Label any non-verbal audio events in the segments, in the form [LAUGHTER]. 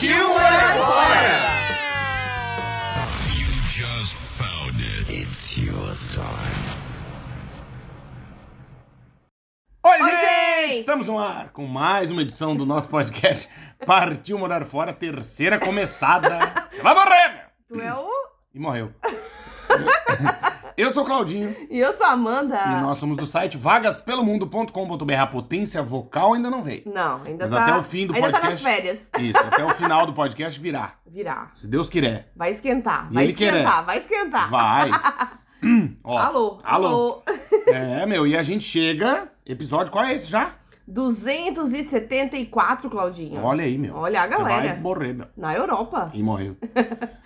Partiu morar fora! Oi, Oi, gente! gente! Estamos no ar com mais uma edição do nosso podcast [LAUGHS] Partiu Morar Fora, terceira começada. Você vai morrer, meu! Tu é o. E morreu. [LAUGHS] Eu sou o Claudinho E eu sou a Amanda. e nós somos do site vagaspelomundo.com.br. A potência vocal ainda não veio. Não, ainda Mas tá. até o fim do ainda podcast. tá nas férias. Isso, até o final do podcast virá. Virar. Se Deus quiser. Vai esquentar. E Vai ele querer. esquentar, vai esquentar. Vai. [LAUGHS] Hum, ó. Alô, Alô. alô. É, meu, e a gente chega. Episódio qual é esse já? 274, Claudinho. Olha aí, meu. Olha a Você vai galera. morrer, meu. Na Europa. E morreu. [LAUGHS]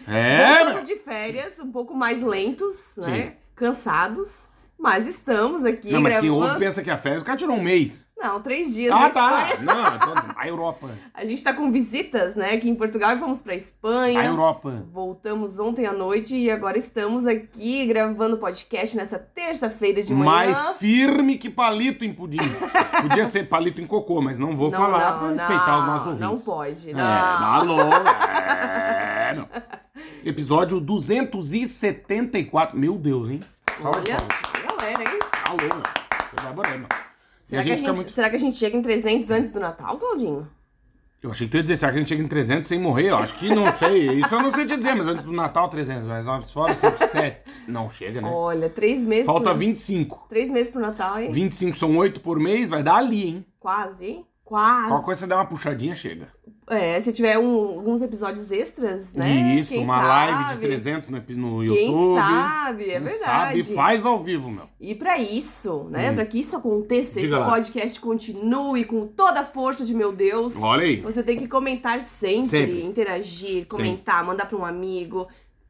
É, Voltando de férias, um pouco mais lentos, Sim. né? Cansados. Mas estamos aqui Não, mas quem gravando- ouve pensa que a férias, o cara tirou um mês. Não, três dias Ah, tá. Espanha. [LAUGHS] Não, então, a [LAUGHS] Europa. A gente tá com visitas, né? Aqui em Portugal e fomos pra Espanha. A Europa. Voltamos ontem à noite e agora estamos aqui gravando podcast nessa terça-feira de manhã. Mais firme que palito em pudim. [LAUGHS] Podia ser palito em cocô, mas não vou Não, falar não, pra respeitar os nossos não, ouvintes. Não pode, É, não. alô, é, não. Episódio 274. Meu Deus, hein? Salve Olha, galera, hein? Alô, meu. Você vai. E Será, que a gente, muito... será que a gente chega em 300 antes do Natal, Claudinho? Eu achei que tu ia dizer, será que a gente chega em 300 sem morrer? Eu acho que não sei. Isso eu não sei te dizer, mas antes do Natal, 300. Mas nós fora 5, 7. [LAUGHS] Não chega, né? Olha, três meses Falta pro... 25. Três meses pro Natal, hein? 25 são 8 por mês, vai dar ali, hein? Quase, hein? Quase. Qualquer coisa você dá uma puxadinha, chega. É, se tiver um- alguns episódios extras, né? Isso, Quem uma sabe? live de 300 no, no Quem YouTube. sabe, é Quem verdade. sabe, faz ao vivo, meu. E pra isso, né? Hum. Pra que isso aconteça, Diga esse lá. podcast continue com toda a força de meu Deus. Olha aí. Você tem que comentar sempre, Sempre. interagir, comentar, mandar pra um amigo,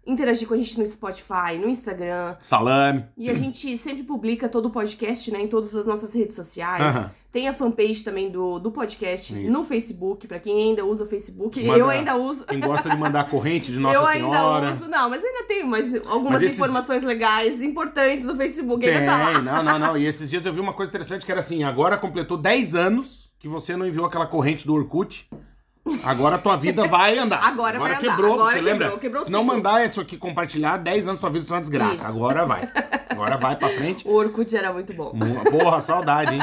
interagir com a gente no Spotify, no Instagram. Salame. E a gente sempre publica todo o podcast, né, em todas as nossas redes sociais. Aham. Tem a fanpage também do, do podcast Isso. no Facebook, pra quem ainda usa o Facebook. Manda- Eu ainda uso. Quem gosta de mandar corrente de [LAUGHS] Nossa eu Senhora. ainda uso, não, mas ainda tenho mais algumas Mas esses- informações legais, importantes do Facebook. Tem, Ainda tá lá. não, não, não. E esses dias eu vi uma coisa interessante que era assim: agora completou 10 anos que você não enviou aquela corrente do Orkut. Agora a tua vida vai andar. [LAUGHS] Agora vai andar, quebrou, agora porque lembra? quebrou, quebrou o Se não mandar isso aqui compartilhar, 10 anos tua vida será uma desgraça. Isso. Agora vai. Agora vai pra frente. O Orkut era muito bom. Porra, saudade, hein?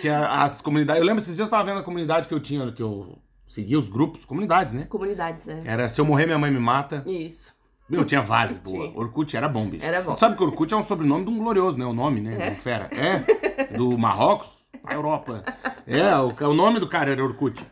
Tinha as comunidades. Eu lembro esses dias eu tava vendo a comunidade que eu tinha, que eu seguia os grupos, comunidades, né? Comunidades, é. Era Se Eu Morrer Minha Mãe Me Mata. Isso. Meu, tinha vários, boa. Orkut era bom, bicho. Era bom. Tu sabe que Orkut é um sobrenome de um glorioso, né? O nome, né? É? Um fera. É? Do Marrocos, Europa. É, o, o nome do cara era Orkut.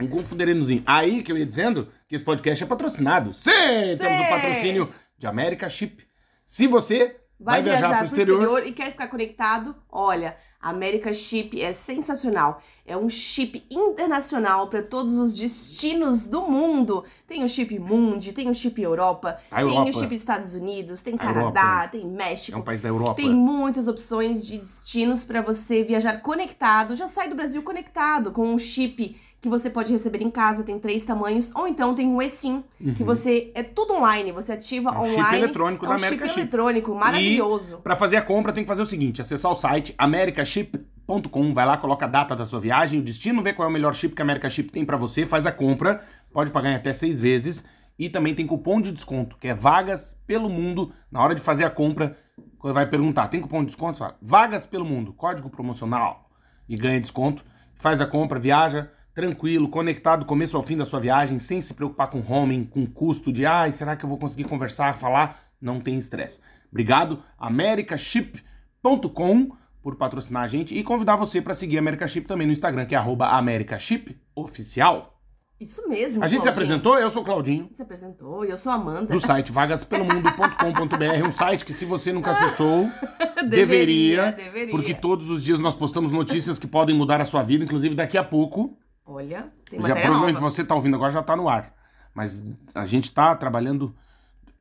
Um confuderenozinho. Aí que eu ia dizendo que esse podcast é patrocinado. Sim! Temos o Sim! patrocínio de America Chip. Se você vai, viajar, pro exterior, e quer ficar conectado, olha, a America Chip é sensacional. É um chip internacional para todos os destinos do mundo. Tem o chip Mundi, tem o chip Europa, A tem Europa. o chip Estados Unidos, tem A Canadá, Europa. tem é México. um país da Europa. Tem muitas opções de destinos para você viajar conectado. Já sai do Brasil conectado com um chip que você pode receber em casa, tem três tamanhos, ou então tem o eSIM, que você é tudo online, você ativa É um chip online. eletrônico é da um America chip Chip. eletrônico maravilhoso. Pra fazer a compra tem que fazer o seguinte, acessar o site americaship.com, vai lá, coloca a data da sua viagem, o destino, vê qual é o melhor chip que a America Chip tem pra você, faz a compra, pode pagar em até seis vezes e também tem cupom de desconto, que é vagas pelo mundo. Na hora de fazer a compra, quando vai perguntar, tem cupom de desconto? Você fala, vagas pelo mundo, código promocional e ganha desconto. Faz a compra, viaja tranquilo, conectado do começo ao fim da sua viagem, sem se preocupar com homem, com custo de, ai, será que eu vou conseguir conversar, falar? Não tem estresse. Obrigado, americaship.com por patrocinar a gente e convidar você para seguir a America Chip também no Instagram, que é americashipoficial. Isso mesmo. A gente se Claudinho. apresentou, eu sou o Claudinho. Se apresentou e eu sou a Amanda. Do site vagaspelomundo.com.br, um site que se você nunca acessou, [LAUGHS] deveria, deveria. porque todos os dias nós postamos notícias que podem mudar a sua vida, inclusive daqui a pouco. Olha, tem Já provavelmente nova. você tá ouvindo agora já tá no ar. Mas a gente tá trabalhando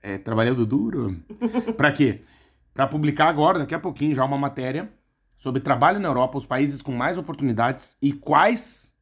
é, trabalhando duro. [LAUGHS] Pra quê? Pra publicar agora, daqui a pouquinho, já uma matéria sobre trabalho na Europa, os países com mais oportunidades e quais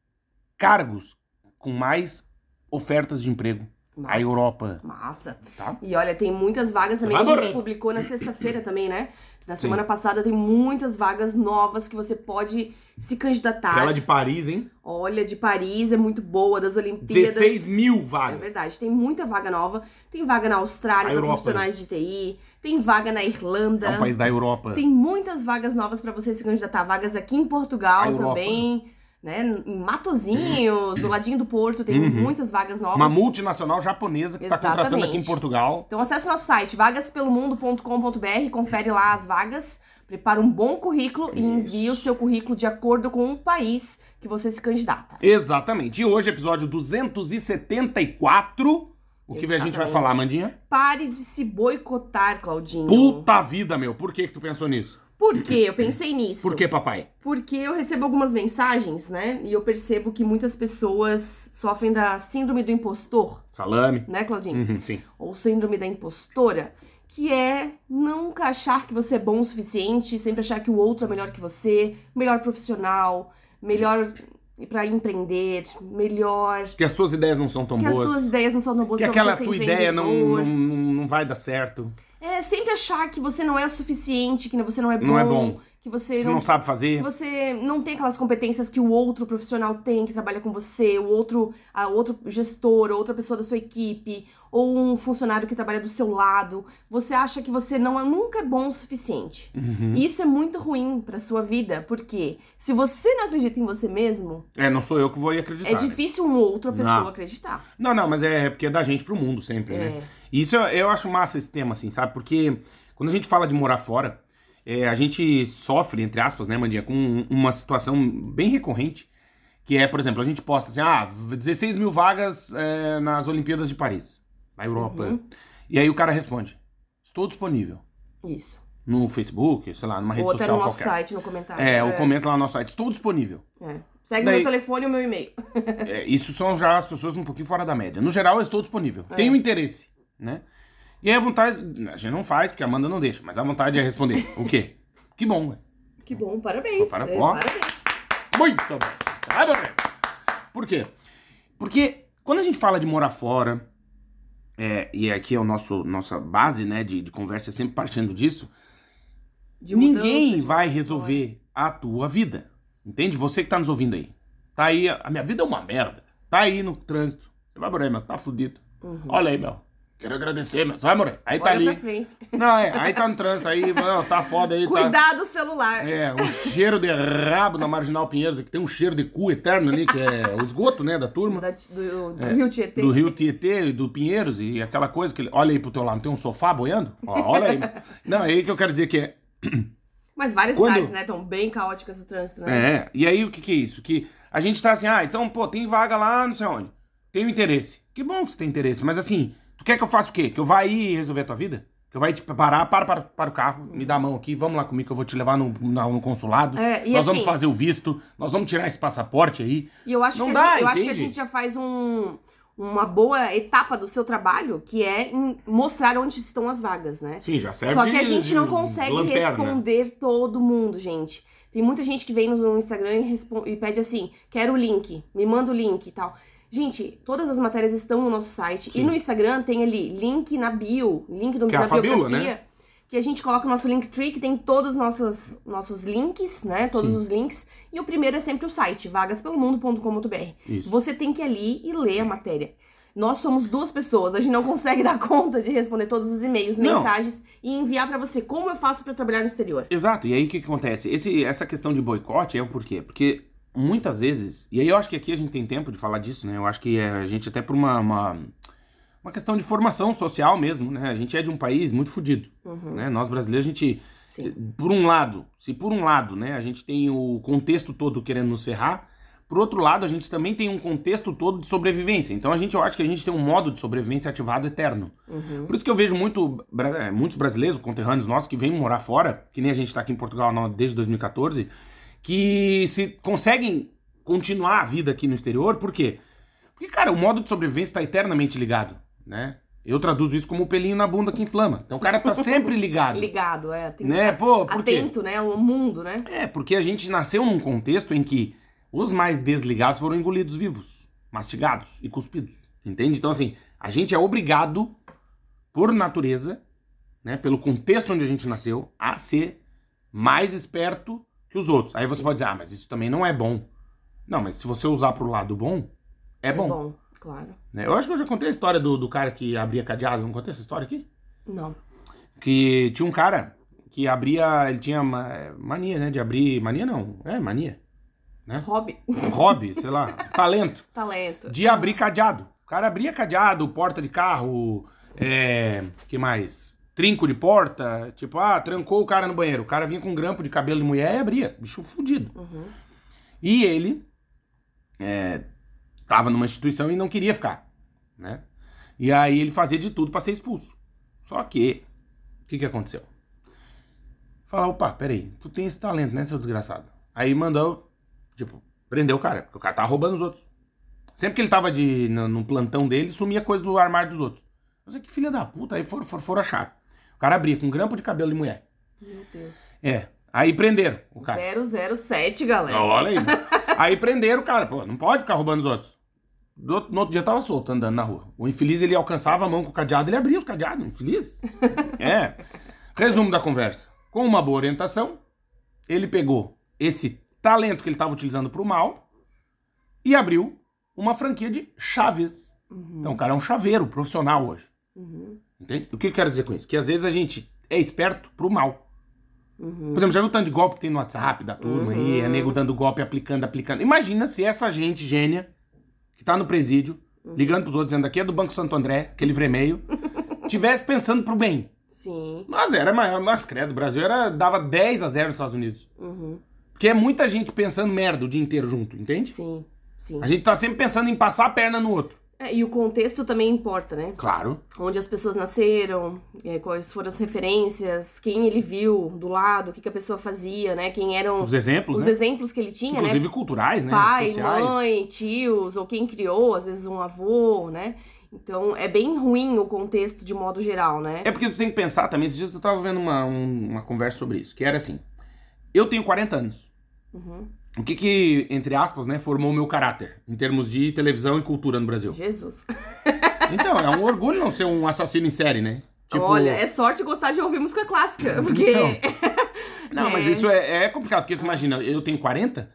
cargos com mais ofertas de emprego. Massa. A Europa, Massa. tá? E olha, tem muitas vagas também que a gente publicou na sexta-feira também, né? Na Sim. semana passada tem muitas vagas novas que você pode se candidatar. Aquela de Paris, hein? Olha, de Paris é muito boa, das Olimpíadas. 16 mil É vagas. verdade, tem muita vaga nova. Tem vaga na Austrália para profissionais de TI. Tem vaga na Irlanda. É um país da Europa. Tem muitas vagas novas para você se candidatar. Vagas aqui em Portugal também. Né? Em Matozinhos, do ladinho do Porto, tem Uhum. muitas vagas novas. Uma multinacional japonesa que está contratando aqui em Exatamente. Portugal. Então acesse nosso site vagaspelomundo.com.br, confere lá as vagas, prepara um bom currículo e envie o seu currículo de acordo com o país que você se candidata. Exatamente. E hoje, episódio 274. O que a gente vai Exatamente. falar, Mandinha? Pare de se boicotar, Claudinho. Puta vida, meu. Por que, que tu pensou nisso? Por quê? Eu [LAUGHS] pensei nisso. Por que, papai? Porque eu recebo algumas mensagens, né? E eu percebo que muitas pessoas sofrem da síndrome do impostor, Salame. né, Claudinho? Uhum, sim. Ou síndrome da impostora, que é nunca achar que você é bom o suficiente, sempre achar que o outro é melhor que você, melhor profissional, melhor pra empreender, melhor. Que as tuas ideias não são tão Que as boas. suas ideias não são tão boas que aquela tua ideia não, não, não vai dar certo. É sempre achar que você não é o suficiente, que você não é bom, Não é bom. que você Você não não sabe que fazer. você não tem aquelas competências que o outro profissional tem, que trabalha com você, o outro, a outro gestor, ou outra pessoa da sua equipe, ou um funcionário que trabalha do seu lado. Você acha que você não é, nunca é bom o suficiente. Uhum. E Isso é muito ruim pra sua vida, porque se você não acredita em você mesmo, É, não sou eu que vou acreditar. é né? difícil uma outra pessoa Não. acreditar. Não, não, mas é porque é da gente pro mundo sempre, né? É. E Isso eu, eu acho massa esse tema, assim, sabe? Porque quando a gente fala de morar fora, é, a gente sofre, entre aspas, né, Mandinha, com uma situação bem recorrente, que é, por exemplo, a gente posta assim, ah, 16 mil vagas é, nas Olimpíadas de Paris, na Europa. Uhum. E aí o cara responde, estou disponível. Isso. No Facebook, sei lá, numa rede ou até no nosso qualquer. site, no comentário. É, ou comenta lá no nosso site, estou disponível. É. Segue Daí- meu telefone e o meu e-mail. É, isso são já as pessoas um pouquinho fora da média. No geral, eu estou disponível. É. Tenho interesse, né? E aí a vontade, a gente não faz, porque a Amanda não deixa, mas a vontade é responder. [LAUGHS] O quê? Que bom, velho. Que bom, parabéns. Para- É, parabéns. Muito bom. Bem. Por quê? Porque quando a gente fala de morar fora, é, e aqui é o nosso nossa base, né, de, de conversa, é sempre partindo disso, De mudança, ninguém de- vai resolver a tua vida. Entende? Você que tá nos ouvindo aí. Tá aí, a minha vida é uma merda. Tá aí no trânsito. Você vai morrer, meu, tá fudido. Uhum. Olha aí, meu. Quero agradecer. Você vai morrer. Aí tá Olha pra ali. frente. Não, é, aí tá no trânsito aí, não, tá foda aí, tá. Cuidado do celular. É, o cheiro de rabo na Marginal Pinheiros, que tem um cheiro de cu eterno ali, que é o esgoto, né, da turma. Da- do, do É, Rio Tietê. Do Rio Tietê e do Pinheiros e aquela coisa que ele. Olha aí pro teu lado, não tem um sofá boiando? Ó, olha aí. Não, é aí que eu quero dizer que é. Mas várias Quando- cidades, né? Estão bem caóticas o trânsito, né? É, e aí o que que é isso? Que a gente tá assim, ah, então, pô, tem vaga lá, não sei onde. Tenho interesse. Que bom que você tem interesse, mas assim, tu quer que eu faça o quê? Que eu vá aí resolver a tua vida? Que eu vá te parar, para, para, para o carro, me dá a mão aqui, vamos lá comigo que eu vou te levar no, na- no consulado. É, e nós assim- vamos fazer o visto, nós vamos tirar esse passaporte aí. E eu acho, Não que, a dá, gente, eu acho que a gente já faz um, uma boa etapa do seu trabalho, que é em mostrar onde estão as vagas, né? Sim, já serve Só que a gente não consegue lanterna. responder todo mundo, gente. Tem muita gente que vem no Instagram e, respon- e pede assim: quero o link, me manda o link e tal. Gente, todas as matérias estão no nosso site. Sim. E no Instagram tem ali link na bio, link no, Que é na Fabiola, biografia. Que a gente coloca o nosso Linktree, que tem todos os nossos, nossos links, né? Todos Sim. os links. E o primeiro é sempre o site, vagaspelomundo.com.br. Isso. Você tem que ir ali e ler a matéria. Nós somos duas pessoas, a gente não consegue [LAUGHS] dar conta de responder todos os e-mails, Não. mensagens e enviar pra você. Como eu faço pra trabalhar no exterior? Exato, e aí o que, que acontece? Esse, essa questão de boicote é o porquê? Porque muitas vezes, e aí eu acho que aqui a gente tem tempo de falar disso, né? Eu acho que é, a gente até por uma, uma, uma questão de formação social mesmo, né? A gente é de um país muito fodido, Uhum, né? Nós brasileiros, a gente, sim. por um lado, se por um lado, né, a gente tem o contexto todo querendo nos ferrar, Por outro lado, a gente também tem um contexto todo de sobrevivência. Então a gente, eu acho que a gente tem um modo de sobrevivência ativado eterno. Uhum. Por isso que eu vejo muito, bra- muitos brasileiros, conterrâneos nossos, que vêm morar fora, que nem a gente está aqui em Portugal desde 2014, que se conseguem continuar a vida aqui no exterior, por quê? Porque, cara, o modo de sobrevivência está eternamente ligado, né? Eu traduzo isso como o pelinho na bunda que inflama. Então o cara tá sempre ligado. [LAUGHS] Ligado, é. Tem Né? Pô, por quê? Atento, né? O mundo, né? É, porque a gente nasceu num contexto em que os mais desligados foram engolidos vivos, mastigados e cuspidos. Entende? Então, assim, a gente é obrigado, por natureza, né, pelo contexto onde a gente nasceu, a ser mais esperto que os outros. Aí você pode dizer, ah, mas isso também não é bom. Não, mas se você usar pro lado bom, é, bom. claro. né? Eu acho que eu já contei a história do, do cara que abria cadeado. Não contei essa história aqui? Não. que tinha um cara que abria, ele tinha ma- mania, né, de abrir, mania não, é mania, Hobby. um hobby, sei lá, [LAUGHS] talento, Talento. de abrir cadeado. O cara abria cadeado, porta de carro, é, que mais? Trinco de porta, tipo, ah, trancou o cara no banheiro. O cara vinha com um grampo de cabelo de mulher e abria, bicho fudido. Uhum. E ele é, tava numa instituição e não queria ficar, né? E aí ele fazia de tudo pra ser expulso. Só que, o que que aconteceu? Fala, opa, peraí, tu tem esse talento, né, seu desgraçado? Aí mandou, tipo, prendeu o cara, porque o cara tava roubando os outros. Sempre que ele tava de, no, no plantão dele, sumia coisa do armário dos outros. Eu sei que filha da puta, aí foram, foram, foram achar. O cara abria com um grampo de cabelo de mulher. Meu Deus. É, aí prenderam o cara. 007, galera. Olha aí. aí prenderam o cara, pô, não pode ficar roubando os outros. Do no outro dia tava solto, andando na rua. O infeliz, ele alcançava a mão com o cadeado, ele abria os cadeados, infeliz. [LAUGHS] É. Resumo da conversa. Com uma boa orientação, ele pegou esse talento que ele estava utilizando pro mal e abriu uma franquia de chaves. Uhum. Então o cara é um chaveiro profissional hoje. Uhum. Entende? O que eu quero dizer com isso? Que às vezes a gente é esperto pro mal. Uhum. Por exemplo, já viu o tanto de golpe que tem no WhatsApp da turma aí? É Uhum. nego dando golpe, aplicando, aplicando. Imagina se essa gente gênia, que tá no presídio, Uhum. ligando pros outros, dizendo aqui é do Banco Santo André, aquele vremeio, [LAUGHS] tivesse pensando pro bem. Sim. Mas era maior, mas credo, o Brasil era, dava 10 a 0 nos Estados Unidos. Uhum. Porque é muita gente pensando merda o dia inteiro junto, entende? Sim. Sim. A gente tá sempre pensando em passar a perna no outro. É, e o contexto também importa, né? Claro. Onde as pessoas nasceram, é, quais foram as referências, quem ele viu do lado, o que, que a pessoa fazia, né? Quem eram Os exemplos, os né? exemplos que ele tinha, né? Inclusive culturais, né? Pai, Sociais. mãe, tios, ou quem criou, às vezes um avô, né? Então é bem ruim o contexto de modo geral, né? É porque tu tem que pensar também, esses dias eu tava vendo uma, um- uma conversa sobre isso, que era assim, eu tenho 40 anos, Uhum. O que que, entre aspas, né, formou o meu caráter, em termos de televisão e cultura no Brasil? Jesus. Então, é um orgulho não ser um assassino em série, né? Olha, é sorte gostar de ouvir música clássica, porque Então. Não, [LAUGHS] mas É. isso é, é complicado, porque tu imagina, eu tenho 40,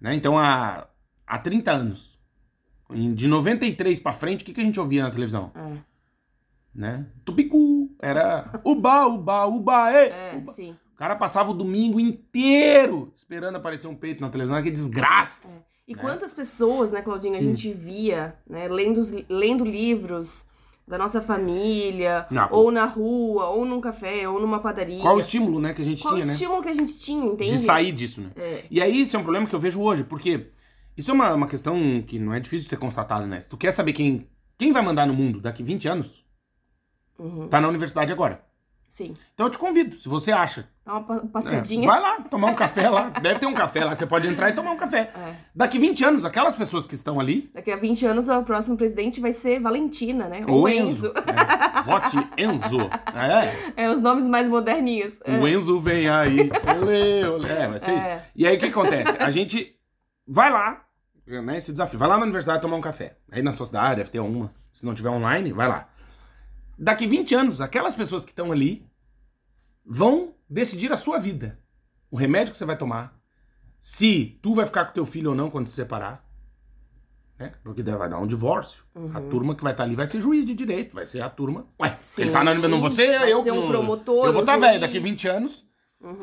né, então há, há 30 anos, de 93 pra frente, o que que a gente ouvia na televisão? É, Né? Tupicu, era uba, uba, uba, é. é, uba. sim. O cara passava o domingo inteiro esperando aparecer um peito na televisão. Que desgraça. E É. quantas pessoas, né, Claudinha, a gente via, né, lendo, lendo livros da nossa família, Na- ou na rua, ou num café, ou numa padaria. Qual o estímulo, né, que a gente Qual tinha, o né? estímulo que a gente tinha, entende? De sair disso, né? É. E aí, isso é um problema que eu vejo hoje, porque isso é uma, uma questão que não é difícil de ser constatada, né? Se tu quer saber quem, quem vai mandar no mundo daqui 20 anos, Uhum, tá na universidade agora. Sim. Então eu te convido, se você acha. Dá uma pa- é, vai lá, tomar um café lá. [LAUGHS] Deve ter um café lá que você pode entrar e tomar um café. É. Daqui 20 anos, aquelas pessoas que estão ali, Daqui a 20 anos, o próximo presidente vai ser Valentina, né? ou Ou Enzo. Enzo. É, vote Enzo. É. É, os nomes mais moderninhos. É. O Enzo vem aí. Olê, olê. É, vai ser É. isso. E aí o que acontece? A gente vai lá, né? Esse desafio. Vai lá na universidade tomar um café. Aí na sua cidade deve ter uma. Se não tiver online, vai lá. Daqui 20 anos, aquelas pessoas que estão ali vão decidir a sua vida. O remédio que você vai tomar. Se tu vai ficar com teu filho ou não quando se separar. Né? Porque vai dar um divórcio. A turma que vai estar ali vai ser juiz de direito. Vai ser a turma. Ué, se ele tá na não ser Vai eu. ser um promotor, Eu vou estar juiz. velho daqui 20 anos.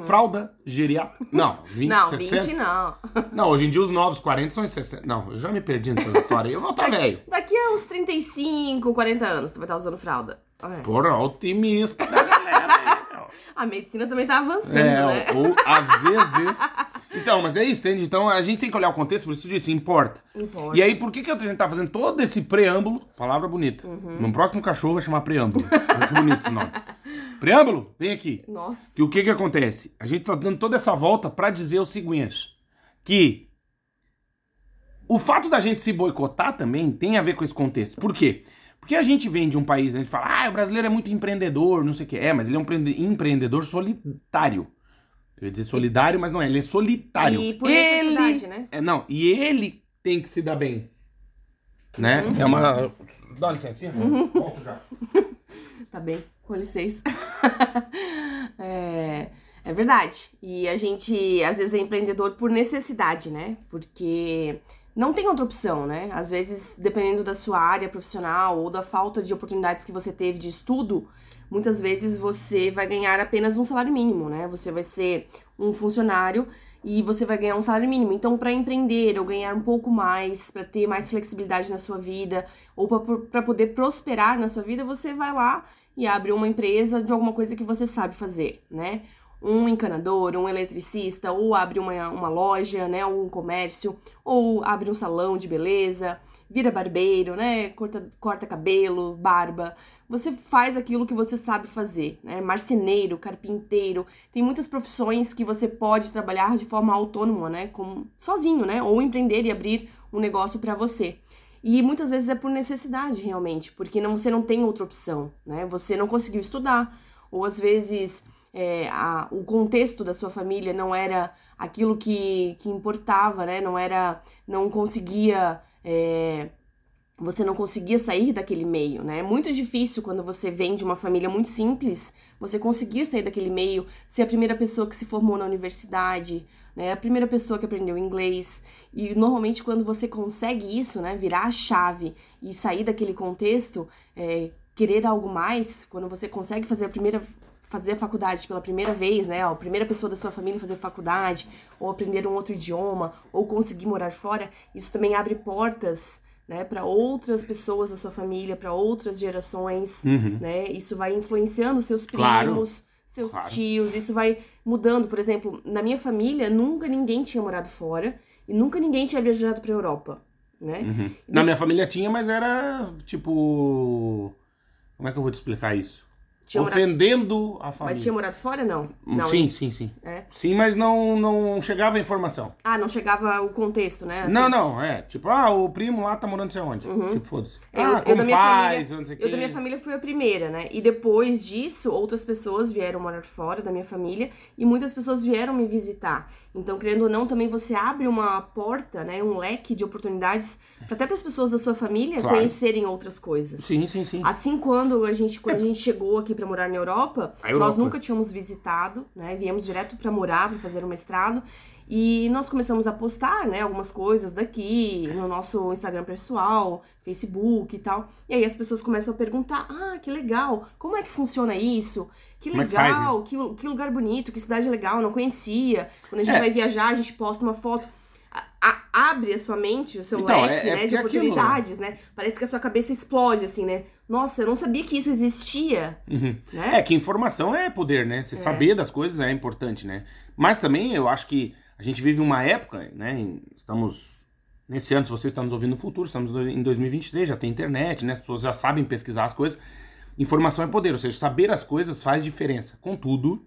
Fralda geriátrica. Não, 20, não, 60. 20 não. [LAUGHS] Não, hoje em dia os novos 40 são em 60. Não, eu já me perdi nessas histórias aí. Eu vou [LAUGHS] estar velho. Daqui a uns 35, 40 anos, tu vai estar usando fralda. É. Porra, otimista [LAUGHS] da galera [LAUGHS] A medicina também tá avançando, É, né? ou às vezes. Então, mas é isso, entende? Então a gente tem que olhar o contexto, por isso eu disse, importa. Importa. E aí, por que, que a gente tá fazendo todo esse preâmbulo? Palavra bonita. Uhum. No próximo cachorro vai chamar preâmbulo. Eu acho bonito esse nome. Preâmbulo, vem aqui. Nossa. Que o que que acontece? A gente tá dando toda essa volta pra dizer o seguinte, que o fato da gente se boicotar também tem a ver com esse contexto. Por quê? Porque a gente vem de um país, a gente fala, ah, o brasileiro é muito empreendedor, não sei o que. É, mas ele é um empreende- empreendedor solitário. Eu ia dizer solidário, mas não é, ele é solitário. E por ele... necessidade, né? É, não, e ele tem que se dar bem. Né? Uhum. É uma. Dá uma licença, volto já. [LAUGHS] Tá bem, com licença. [LAUGHS] é, é verdade. E a gente, às vezes, é empreendedor por necessidade, né? Porque não tem outra opção, né? Às vezes, dependendo da sua área profissional ou da falta de oportunidades que você teve de estudo, muitas vezes você vai ganhar apenas um salário mínimo, né? Você vai ser um funcionário e você vai ganhar um salário mínimo. Então, para empreender ou ganhar um pouco mais, para ter mais flexibilidade na sua vida, ou para poder prosperar na sua vida, você vai lá e abre uma empresa de alguma coisa que você sabe fazer, né? Um encanador, um eletricista, ou abre uma, uma loja, né? Ou um comércio, ou abre um salão de beleza, vira barbeiro, né? Corta, corta cabelo, barba. Você faz aquilo que você sabe fazer, né? Marceneiro, carpinteiro. Tem muitas profissões que você pode trabalhar de forma autônoma, né? Como, sozinho, né? Ou empreender e abrir um negócio para você. E muitas vezes é por necessidade, realmente, porque não, você não tem outra opção, né? Você não conseguiu estudar, ou às vezes é, a, o contexto da sua família não era aquilo que, que importava, né? Não era, não conseguia, é, você não conseguia sair daquele meio, né? É muito difícil quando você vem de uma família muito simples, você conseguir sair daquele meio, ser a primeira pessoa que se formou na universidade, né? A primeira pessoa que aprendeu inglês. E normalmente quando você consegue isso, né? Virar a chave e sair daquele contexto, é, querer algo mais, quando você consegue fazer a primeira fazer faculdade pela primeira vez, né? A primeira pessoa da sua família fazer faculdade, ou aprender um outro idioma, ou conseguir morar fora, isso também abre portas, né, para outras pessoas da sua família, para outras gerações, Uhum. né? Isso vai influenciando seus primos, Claro. seus Claro. tios, isso vai mudando. Por exemplo, na minha família, nunca ninguém tinha morado fora e nunca ninguém tinha viajado para Europa, né? Uhum. Na minha família tinha, mas era tipo. Como é que eu vou te explicar isso? Tinha morado- Ofendendo a família. Mas tinha morado fora, não? Hum, Não, sim, né? sim, sim. É. Sim, mas não, não chegava a informação. Ah, não chegava o contexto, né? Assim, Não, não, é. Tipo, ah, o primo lá tá morando sei onde. Tipo, foda-se. Eu- ah, Uhum. eu como da minha faz, família- Eu da quê. minha família fui a primeira, né? E depois disso, outras pessoas vieram morar fora da minha família e muitas pessoas vieram me visitar. Então, querendo ou não, também você abre uma porta, né? Um leque de oportunidades pra até para as pessoas da sua família Claro. conhecerem outras coisas. Sim, sim, sim. Assim, quando a gente, quando a gente chegou aqui pra morar na Europa, Europa. nós nunca tínhamos visitado, né? Viemos direto pra morar, pra fazer o mestrado. E nós começamos a postar, né, algumas coisas daqui no nosso Instagram pessoal, Facebook e tal. E aí as pessoas começam a perguntar: "Ah, que legal. Como é que funciona isso? Que Como é que faz, legal, que, que lugar bonito, que cidade legal, não conhecia. Quando a gente É. vai viajar, a gente posta uma foto a- abre a sua mente, o seu Então, é- leque, é né, de porque aquilo- oportunidades, né? Parece que a sua cabeça explode, assim, né? Nossa, eu não sabia que isso existia, Uhum. né? É que informação é poder, né? Você saber das coisas é importante, né? Mas também eu acho que a gente vive uma época, né? Estamos. Nesse ano, se você está nos ouvindo no futuro, estamos em 2023, já tem internet, né? As pessoas já sabem pesquisar as coisas. Informação é poder, ou seja, saber as coisas faz diferença. Contudo,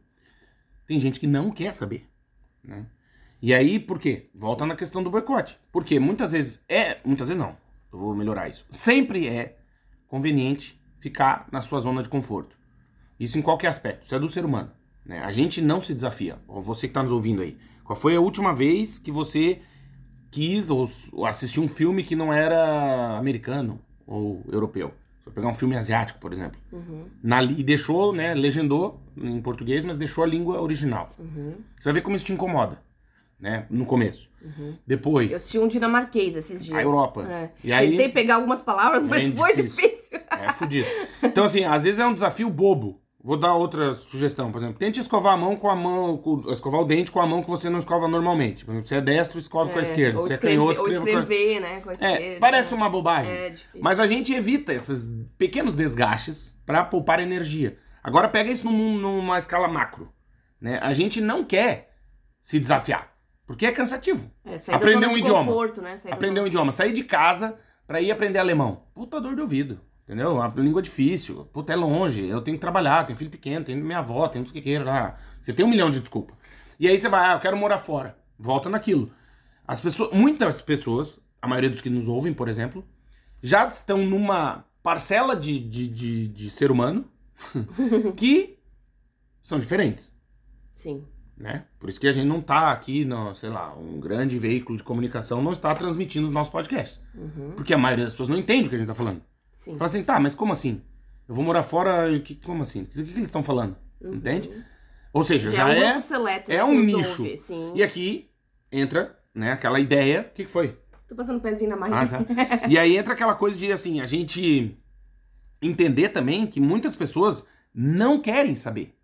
tem gente que não quer saber, né? E aí, por quê? Volta na questão do boicote. Porque muitas vezes é. Muitas vezes não. Eu vou melhorar isso. Sempre é conveniente ficar na sua zona de conforto. Isso em qualquer aspecto. Isso é do ser humano. Né? A gente não se desafia. Ou você que está nos ouvindo aí. Qual foi a última vez que você quis ou, ou assistiu um filme que não era americano ou europeu? Eu pegar um filme asiático, por exemplo. Uhum, Na, e deixou, né? Legendou em português, mas deixou a língua original. uhum, Você vai ver como isso te incomoda. Né? No começo. uhum. Depois. Eu assisti um dinamarquês esses dias. A Europa. É. E aí- Tentei pegar algumas palavras, mas Bem foi difícil. difícil. É fudido. Então, assim, às vezes é um desafio bobo. Vou dar outra sugestão, por exemplo. Tente escovar a mão com a mão, com- escovar o dente com a mão que você não escova normalmente. Por exemplo, você é destro, escova com a esquerda. Ou Se é escrever, canhoto, ou escreva com a... escrever, né, com a esquerda. É, parece uma bobagem. É difícil. Mas a gente evita esses pequenos desgastes para poupar energia. Agora pega isso num- numa escala macro. Né? A gente não quer se desafiar. Porque é cansativo. É, sair Aprender um idioma. né? Sair Aprender um idioma, sair de casa pra ir aprender alemão. Puta dor de ouvido. Entendeu? Uma língua difícil. Puta, é longe. Eu tenho que trabalhar, tenho filho pequeno, tenho minha avó, tenho não sei o que que. lá. Você tem um milhão de desculpa. E aí você vai, ah, eu quero morar fora. Volta naquilo. As pessoas, muitas pessoas, a maioria dos que nos ouvem, por exemplo, já estão numa parcela de, de, de, de ser humano [LAUGHS] que são diferentes Sim. Né? Por isso que a gente não tá aqui, no, sei lá, um grande veículo de comunicação não está transmitindo os nossos podcasts. Uhum. Porque a maioria das pessoas não entende o que a gente tá falando. Sim. Fala assim, tá, mas como assim? Eu vou morar fora, e o que, como assim? O que, que eles estão falando? Entende? Ou seja, Já, já, é um é... é um nicho. E aqui entra, né, aquela ideia... O que, que foi? Tô passando o pezinho na barriga. Ah, tá. E aí entra aquela coisa de, assim, a gente entender também que muitas pessoas não querem saber.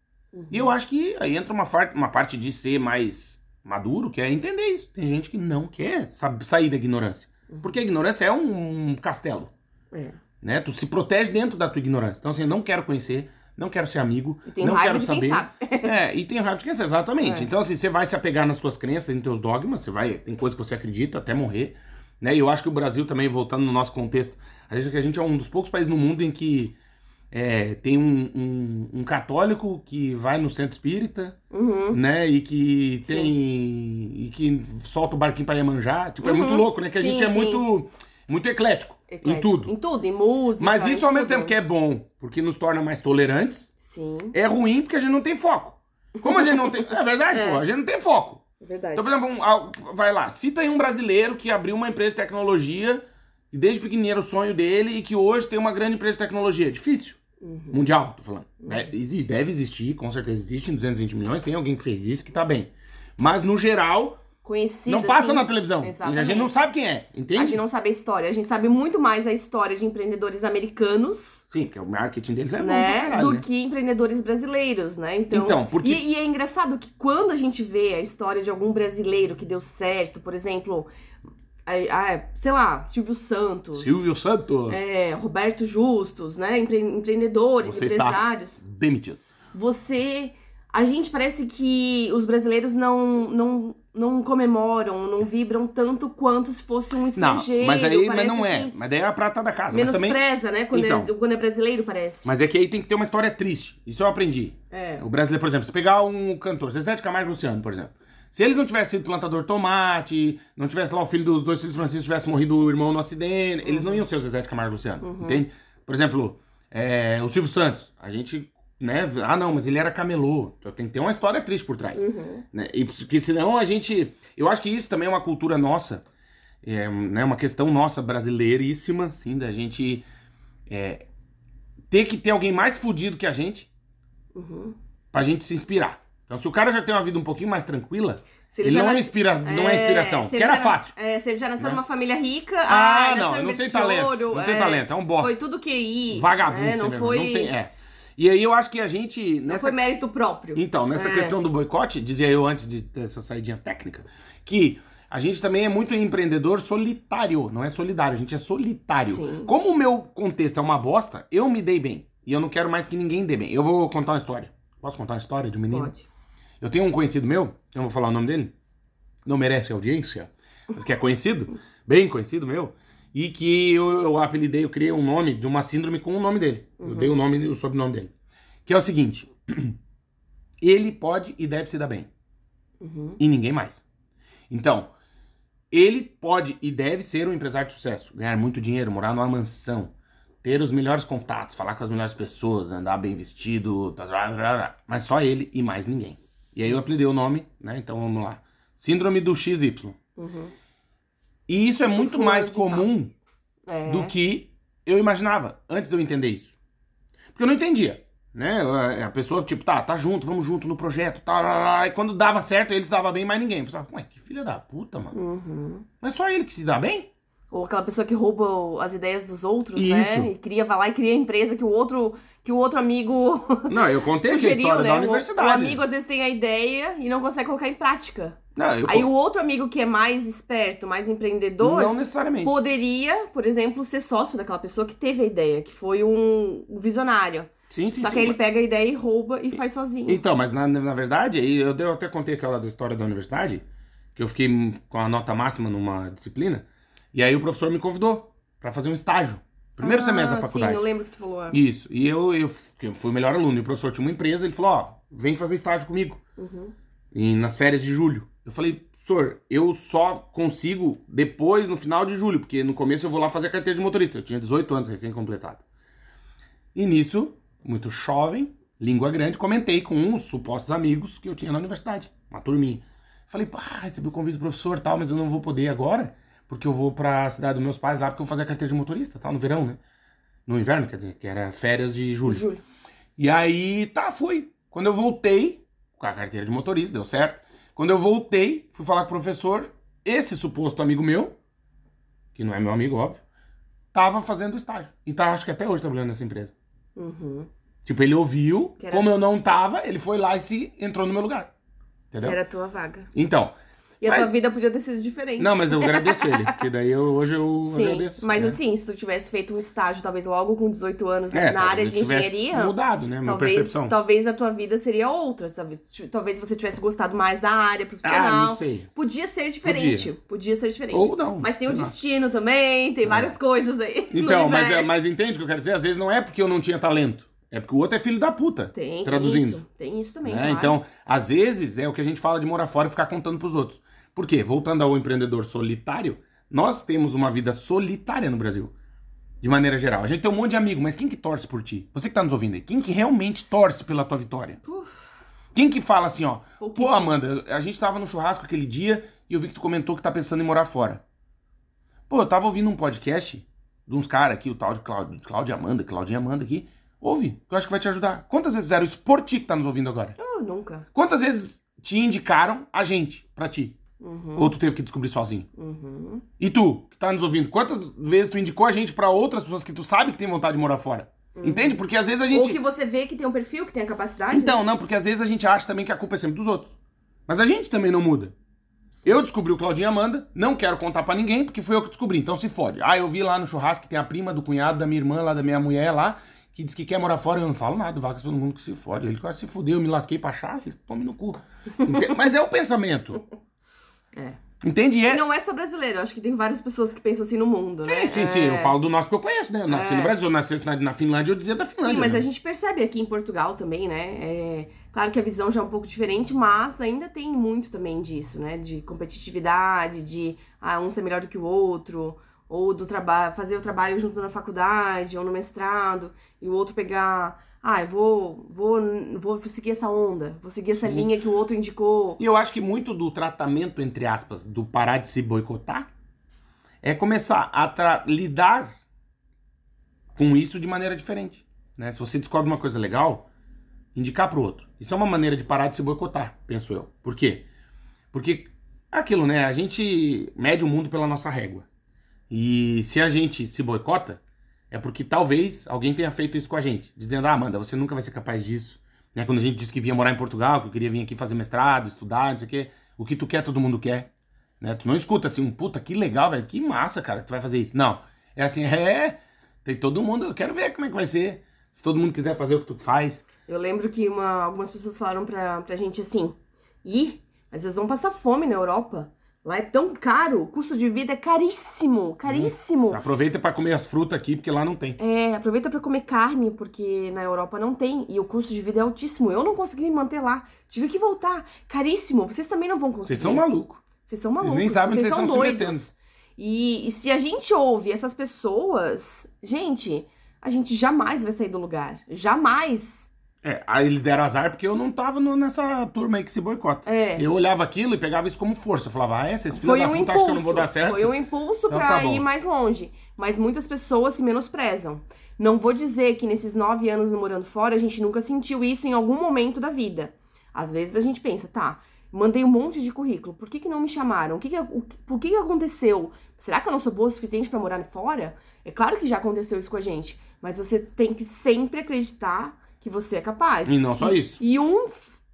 E eu acho que aí entra uma, uma parte de ser mais maduro, que é entender isso. Tem gente que não quer sair da ignorância. Porque a ignorância é um, um castelo, É. né? Tu se protege dentro da tua ignorância. Então, assim, eu não quero conhecer, não quero ser amigo, não quero saber. sabe. [LAUGHS] É, e tem raiva de quem sabe, exatamente. É. Então, assim, você vai se apegar nas tuas crenças, nos teus dogmas, você vai. Tem coisas que você acredita até morrer. Né? E eu acho que o Brasil também, voltando no nosso contexto, a gente, que a gente é um dos poucos países no mundo em que é, tem um, um- um católico que vai no centro espírita, Uhum. né? E que tem. E que solta o barquinho pra Iemanjá. Tipo, é Uhum. muito louco, né? Que a Sim, gente é sim. muito, muito eclético, em Eclético. tudo. Em tudo, em música. Mas em isso ao mesmo tudo. tempo que é bom, porque nos torna mais tolerantes Sim, é ruim porque a gente não tem foco. Como a gente não tem. [LAUGHS] É verdade, É. pô, a gente não tem foco. é verdade. Então, por exemplo, um- ah, vai lá, cita aí um brasileiro que abriu uma empresa de tecnologia e desde pequenininho era o sonho dele e que hoje tem uma grande empresa de tecnologia. Difícil. Uhum. Mundial, tô falando. É, existe, deve existir, com certeza existe, em 220 milhões, tem alguém que fez isso que tá bem. Mas no geral, Conhecida, não passa assim, na televisão. E a Exatamente. gente não sabe quem é, entende? A gente não sabe a história. A gente sabe muito mais a história de empreendedores americanos, Sim, porque o marketing deles é bom né? caralho, do né? que empreendedores brasileiros, né? Então, Então, porque- E, e é engraçado que quando a gente vê a história de algum brasileiro que deu certo, por exemplo, a- a- sei lá, Silvio Santos. Silvio Santos, É, Roberto Justus, né? empre- empreendedores, Você está- empresários. demitido. Você. A gente parece que os brasileiros não, não, não comemoram, não vibram tanto quanto se fosse um Não, estrangeiro. mas aí mas não é. assim, Mas daí é a prata da casa. Mas também. Menospreza, né? Quando, Então. é, quando é brasileiro, parece. Mas é que aí tem que ter uma história triste. Isso eu aprendi. É. O brasileiro, por exemplo, se pegar um cantor, Zezé de Camargo Luciano, por exemplo. Se eles não tivessem sido plantador de tomate, não tivesse lá o filho dos dois filhos franciscos, tivesse morrido o irmão no acidente, eles não iam ser o Zezé de Camargo Luciano, entende? Por exemplo, é, o Silvio Santos, a gente, né, ah não, mas ele era camelô, então tem que ter uma história triste por trás, né? E, porque senão a gente, eu acho que isso também é uma cultura nossa, é né, uma questão nossa brasileiríssima, assim, da gente é, ter que ter alguém mais fudido que a gente Uhum. pra gente se inspirar. Então, se o cara já tem uma vida um pouquinho mais tranquila, ele, já não, nas- inspira, não é inspiração, se que ele era fácil. É, se ele já nasceu né? numa família rica, Ah, nasceu não, não tem talento, ouro, não tem é, talento, é um bosta. Foi tudo QI. Vagabundo, é, não foi, não tem, é. E aí eu acho que a gente, não nessa foi mérito próprio. Então, nessa É. questão do boicote, dizia eu antes de ter essa saidinha técnica, que a gente também é muito empreendedor solitário, não é solidário, a gente é solitário. Sim. Como o meu contexto é uma bosta, eu me dei bem. E eu não quero mais que ninguém dê bem. Eu vou contar uma história. Posso contar uma história de um menino? Pode. Eu tenho um conhecido meu, eu não vou falar o nome dele, não merece audiência, mas que é conhecido, bem conhecido meu, e que eu, eu apelidei, eu criei um nome de uma síndrome com o nome dele. Eu dei o nome e o sobrenome dele. Que é o seguinte: [CLEARS THROAT] ele pode e deve se dar bem. Uhum. E ninguém mais. Então, ele pode e deve ser um empresário de sucesso, ganhar muito dinheiro, morar numa mansão, ter os melhores contatos, falar com as melhores pessoas, andar bem vestido, tá. mas só ele e mais ninguém. E aí eu apelidei o nome, né? Então vamos lá. Síndrome do XY. Uhum. E isso é muito mais comum É. do que eu imaginava antes de eu entender isso. Porque eu não entendia, né? A pessoa, tipo, tá, tá junto, vamos junto no projeto, tá, lá, lá, e quando dava certo, eles dava bem, mas ninguém. Eu pensava, ué, que filha da puta, mano. Uhum. Mas só ele que se dá bem? Ou aquela pessoa que rouba as ideias dos outros, Isso. né? E cria, vai lá e cria a empresa que o outro, que o outro amigo Não, eu contei aqui a sugeriu, história né? da O- universidade. O, amigo às vezes tem a ideia e não consegue colocar em prática. Não, Aí o outro amigo que é mais esperto, mais empreendedor, Não necessariamente. poderia, por exemplo, ser sócio daquela pessoa que teve a ideia, que foi um, um visionário. Sim, sim, Só sim. que aí ele pega a ideia e rouba e faz sozinho. Então, mas na, na verdade, aí eu, eu até contei aquela da história da universidade, que eu fiquei com a nota máxima numa disciplina. E aí o professor me convidou pra fazer um estágio. Primeiro Ah, semestre da faculdade. Sim, eu lembro que tu falou. é. Isso. E eu, eu, eu fui o melhor aluno. E o professor tinha uma empresa, ele falou, ó, vem fazer estágio comigo. Uhum. E nas férias de julho. Eu falei, professor, eu só consigo depois, no final de julho, porque no começo eu vou lá fazer a carteira de motorista. Eu tinha 18 anos recém-completado. E nisso, muito jovem, língua grande, comentei com uns supostos amigos que eu tinha na universidade, uma turminha. Falei, pá, recebi o convite do professor tal, mas eu não vou poder agora, porque eu vou pra cidade dos meus pais lá, porque eu vou fazer a carteira de motorista, tal, no verão, né? No inverno, quer dizer, que era férias de julho. Júlio. E aí, tá, fui. Quando eu voltei, com a carteira de motorista, deu certo. Quando eu voltei, fui falar com o professor, esse suposto amigo meu, que não é meu amigo, óbvio, tava fazendo estágio. E tá, acho que até hoje trabalhando nessa empresa. Uhum. Tipo, ele ouviu, Que era- como eu não tava, ele foi lá e se entrou no meu lugar. Que Entendeu? era a tua vaga. Então, E a Mas- tua vida podia ter sido diferente. não, mas eu [LAUGHS] agradeço ele, porque daí eu, hoje eu Sim, agradeço. mas né? assim, se tu tivesse feito um estágio, talvez logo com 18 anos, É, na área de engenharia, mudado, né, a minha talvez, percepção. talvez a tua vida seria outra. Talvez, talvez você tivesse gostado mais da área profissional. Ah, não sei. Podia ser diferente. Podia, ser diferente. Ou não. Mas tem o lá. destino também, tem várias coisas aí. Então, mas, é- mas entende o que eu quero dizer? Às vezes não é porque eu não tinha talento. É porque o outro é filho da puta. Tem, tem traduzindo. isso. Tem isso também, né? claro. Então, às vezes, é o que a gente fala de morar fora e ficar contando pros outros. Por quê? Voltando ao empreendedor solitário, nós temos uma vida solitária no Brasil. De maneira geral. A gente tem um monte de amigo, mas quem que torce por ti? Você que tá nos ouvindo aí, quem que realmente torce pela tua vitória? Quem que fala assim, ó, pô. Amanda, a gente tava no churrasco aquele dia e eu vi que tu comentou que tá pensando em morar fora. Pô, eu tava ouvindo um podcast de uns caras aqui, o tal de Cláudio, Cláudia Amanda, Claudinha Amanda aqui. Ouve, que eu acho que vai te ajudar. Quantas vezes fizeram isso por ti que tá nos ouvindo agora? Eu nunca. Quantas vezes te indicaram a gente pra ti? Uhum, Ou tu teve que descobrir sozinho? uhum. E tu, que tá nos ouvindo, quantas vezes tu indicou a gente pra outras pessoas que tu sabe que tem vontade de morar fora? Entende? Porque às vezes a Ou gente. que você vê que tem um perfil, que tem a capacidade. Então, não, porque às vezes a gente acha também que a culpa é sempre dos outros. Mas a gente também não muda. Eu descobri o Claudinho e Amanda, não quero contar pra ninguém, porque foi eu que descobri, então se fode. Ah, eu vi lá no churrasco que tem a prima do cunhado da minha irmã, lá da minha mulher lá, que diz que quer morar fora, eu não falo nada, vagas todo mundo que se fode. Ele quase se fudeu, eu me lasquei pra achar, tome no cu. Mas é o pensamento. [LAUGHS] É. Entende? E E é... não é só brasileiro, acho que tem várias pessoas que pensam assim no mundo, né? Sim, sim, sim, eu É. falo do nosso que eu conheço, né? Eu nasci É. no Brasil, eu nasci na, na Finlândia, eu dizia da Finlândia. Sim, mas né? a gente percebe aqui em Portugal também, né? É, claro que a visão já é um pouco diferente, mas ainda tem muito também disso, né? De competitividade, de ah, um ser melhor do que o outro, ou do trabalho, fazer o trabalho junto na faculdade ou no mestrado, e o outro pegar, ah, eu vou, vou, vou seguir essa onda, vou seguir essa Sim. linha que o outro indicou. E eu acho que muito do tratamento, entre aspas, do parar de se boicotar é começar a lidar com isso de maneira diferente. Né? Se você descobre uma coisa legal, indicar pro outro. Isso é uma maneira de parar de se boicotar, penso eu. Por quê? Porque é aquilo, né? A gente mede o mundo pela nossa régua. E se a gente se boicota, é porque talvez alguém tenha feito isso com a gente. Dizendo, ah, Amanda, você nunca vai ser capaz disso. Né? Quando a gente disse que vinha morar em Portugal, que eu queria vir aqui fazer mestrado, estudar, não sei o quê. O que tu quer, todo mundo quer. Né? Tu não escuta assim, um puta, que legal, velho, que massa, cara, que tu vai fazer isso. Não. É assim, [LAUGHS] é, tem todo mundo, eu quero ver como é que vai ser. Se todo mundo quiser fazer o que tu faz. Eu lembro que uma- algumas pessoas falaram pra, pra gente assim: ih, mas vocês vão passar fome na Europa. Lá é tão caro, o custo de vida é caríssimo, caríssimo. Aproveita pra comer as frutas aqui, porque lá não tem. É, aproveita pra comer carne, porque na Europa não tem e o custo de vida é altíssimo. Eu não consegui me manter lá, tive que voltar, caríssimo. Vocês também não vão conseguir. Vocês são malucos. Vocês são malucos. nem sabem vocês vocês estão se doidos. E, e se a gente ouve essas pessoas, gente, a gente jamais vai sair do lugar. Jamais. É, aí eles deram azar porque eu não tava no- nessa turma aí que se boicota. É. Eu olhava aquilo e pegava isso como força. Eu falava, ah, é, esses filhos Foi da um puta impulso. que eu não vou dar certo. Foi um impulso Então pra tá ir mais longe. Mas muitas pessoas se menosprezam. Não vou dizer que nesses nove anos morando fora a gente nunca sentiu isso em algum momento da vida. Às vezes a gente pensa, tá, mandei um monte de currículo, por que, que não me chamaram? O que que, o por que, que aconteceu? Será que eu não sou boa o suficiente pra morar fora? É claro que já aconteceu isso com a gente, mas você tem que sempre acreditar que você é capaz. E não só isso. E um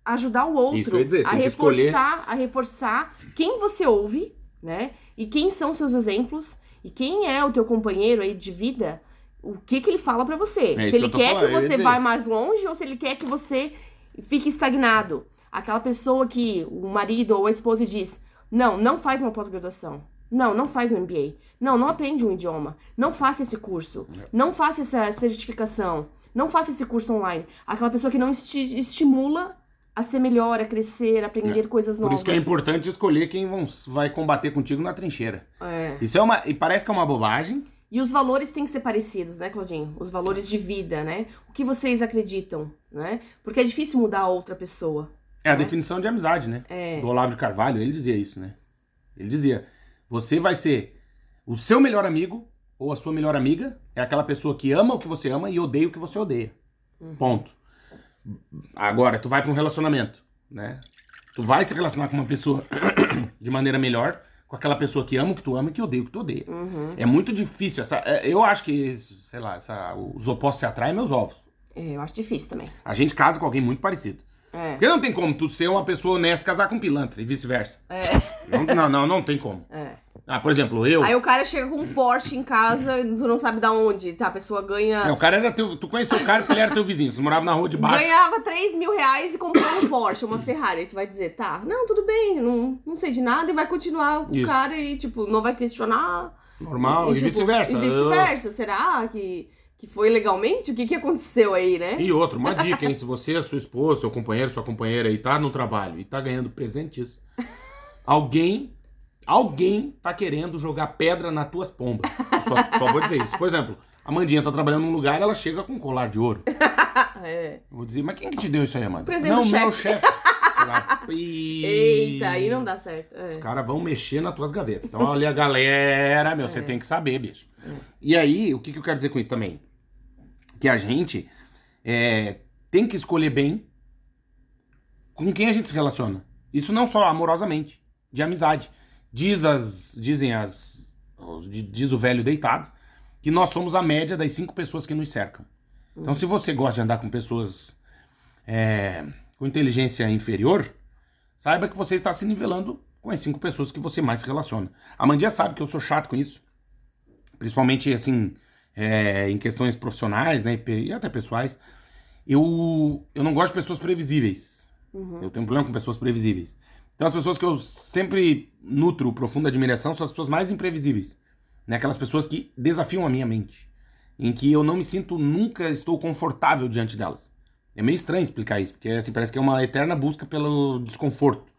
ajudar o outro que dizer, a que reforçar, a reforçar quem você ouve, né? E quem são seus exemplos e quem é o teu companheiro aí de vida, o que que ele fala pra você. É se que ele tô quer falando, que você vá mais longe ou se ele quer que você fique estagnado. Aquela pessoa que o marido ou a esposa diz: Não, não faz uma pós-graduação. Não, não faz um MBA. Não, não aprende um idioma. Não faça esse curso. É. Não faça essa certificação. Não faça esse curso online. Aquela pessoa que não esti- estimula a ser melhor, a crescer, a aprender coisas Por novas. isso que é importante escolher quem vão- vai combater contigo na trincheira. É. Isso é uma. E parece que é uma bobagem. E os valores têm que ser parecidos, né, Claudinho? Os valores de vida, né? O que vocês acreditam, né? Porque é difícil mudar a outra pessoa. É a É. definição de amizade, né? É. Do Olavo de Carvalho, ele dizia isso, né? Ele dizia: você vai ser o seu melhor amigo ou a sua melhor amiga é aquela pessoa que ama o que você ama e odeia o que você odeia. Ponto. Agora, tu vai pra um relacionamento, né? Tu vai se relacionar com uma pessoa [COUGHS] de maneira melhor com aquela pessoa que ama o que tu ama e que odeia o que tu odeia. Uhum. É muito difícil. Essa, é, eu acho que, sei lá, essa, os opostos se atraem meus ovos. É, eu acho difícil também. A gente casa com alguém muito parecido. É. Porque não tem como tu ser uma pessoa honesta casar com um pilantra e vice-versa. É. Não, não, não, não tem como. É. Ah, por exemplo, eu. Aí o cara chega com um Porsche em casa, tu não sabe da onde, tá? A pessoa ganha. É, o cara era teu. Tu conheceu o cara porque ele era teu vizinho. Você morava na rua de baixo. Ganhava 3 mil reais e comprou um Porsche, uma Ferrari. Aí tu vai dizer, tá, não, tudo bem, não, não sei de nada, e vai continuar com o Isso. cara e, tipo, não vai questionar. Normal, e, tipo, vice-versa. E vice-versa. Será que, que foi legalmente? O que, que aconteceu aí, né? E outra, uma dica, hein? Se você, sua esposa, seu companheiro, sua companheira aí tá no trabalho e tá ganhando presentes, [LAUGHS] alguém, alguém tá querendo jogar pedra nas tuas pombas. Só, só vou dizer isso. Por exemplo, a Mandinha tá trabalhando num lugar ela chega com um colar de ouro. [LAUGHS] É. Vou dizer, mas quem que te deu isso aí, Amanda? Presente Não, meu chefe. e- [LAUGHS] Eita, aí não dá certo. É. Os caras vão mexer nas tuas gavetas. Então, olha, galera, meu, É. você tem que saber, bicho. E aí, o que, que eu quero dizer com isso também? Que a gente é, tem que escolher bem com quem a gente se relaciona. Isso não só amorosamente, de amizade. Diz as, dizem as, diz o velho deitado, que nós somos a média das cinco pessoas que nos cercam. Então, se você gosta de andar com pessoas é, com inteligência inferior, saiba que você está se nivelando com as cinco pessoas que você mais se relaciona. A Mandia sabe que eu sou chato com isso. Principalmente, assim, é, em questões profissionais, né, e até pessoais. Eu, eu não gosto de pessoas previsíveis. Eu tenho um problema com pessoas previsíveis. Então, as pessoas que eu sempre nutro profunda admiração são as pessoas mais imprevisíveis. Né? Aquelas pessoas que desafiam a minha mente. Em que eu não me sinto, nunca estou confortável diante delas. É meio estranho explicar isso, porque assim, parece que é uma eterna busca pelo desconforto.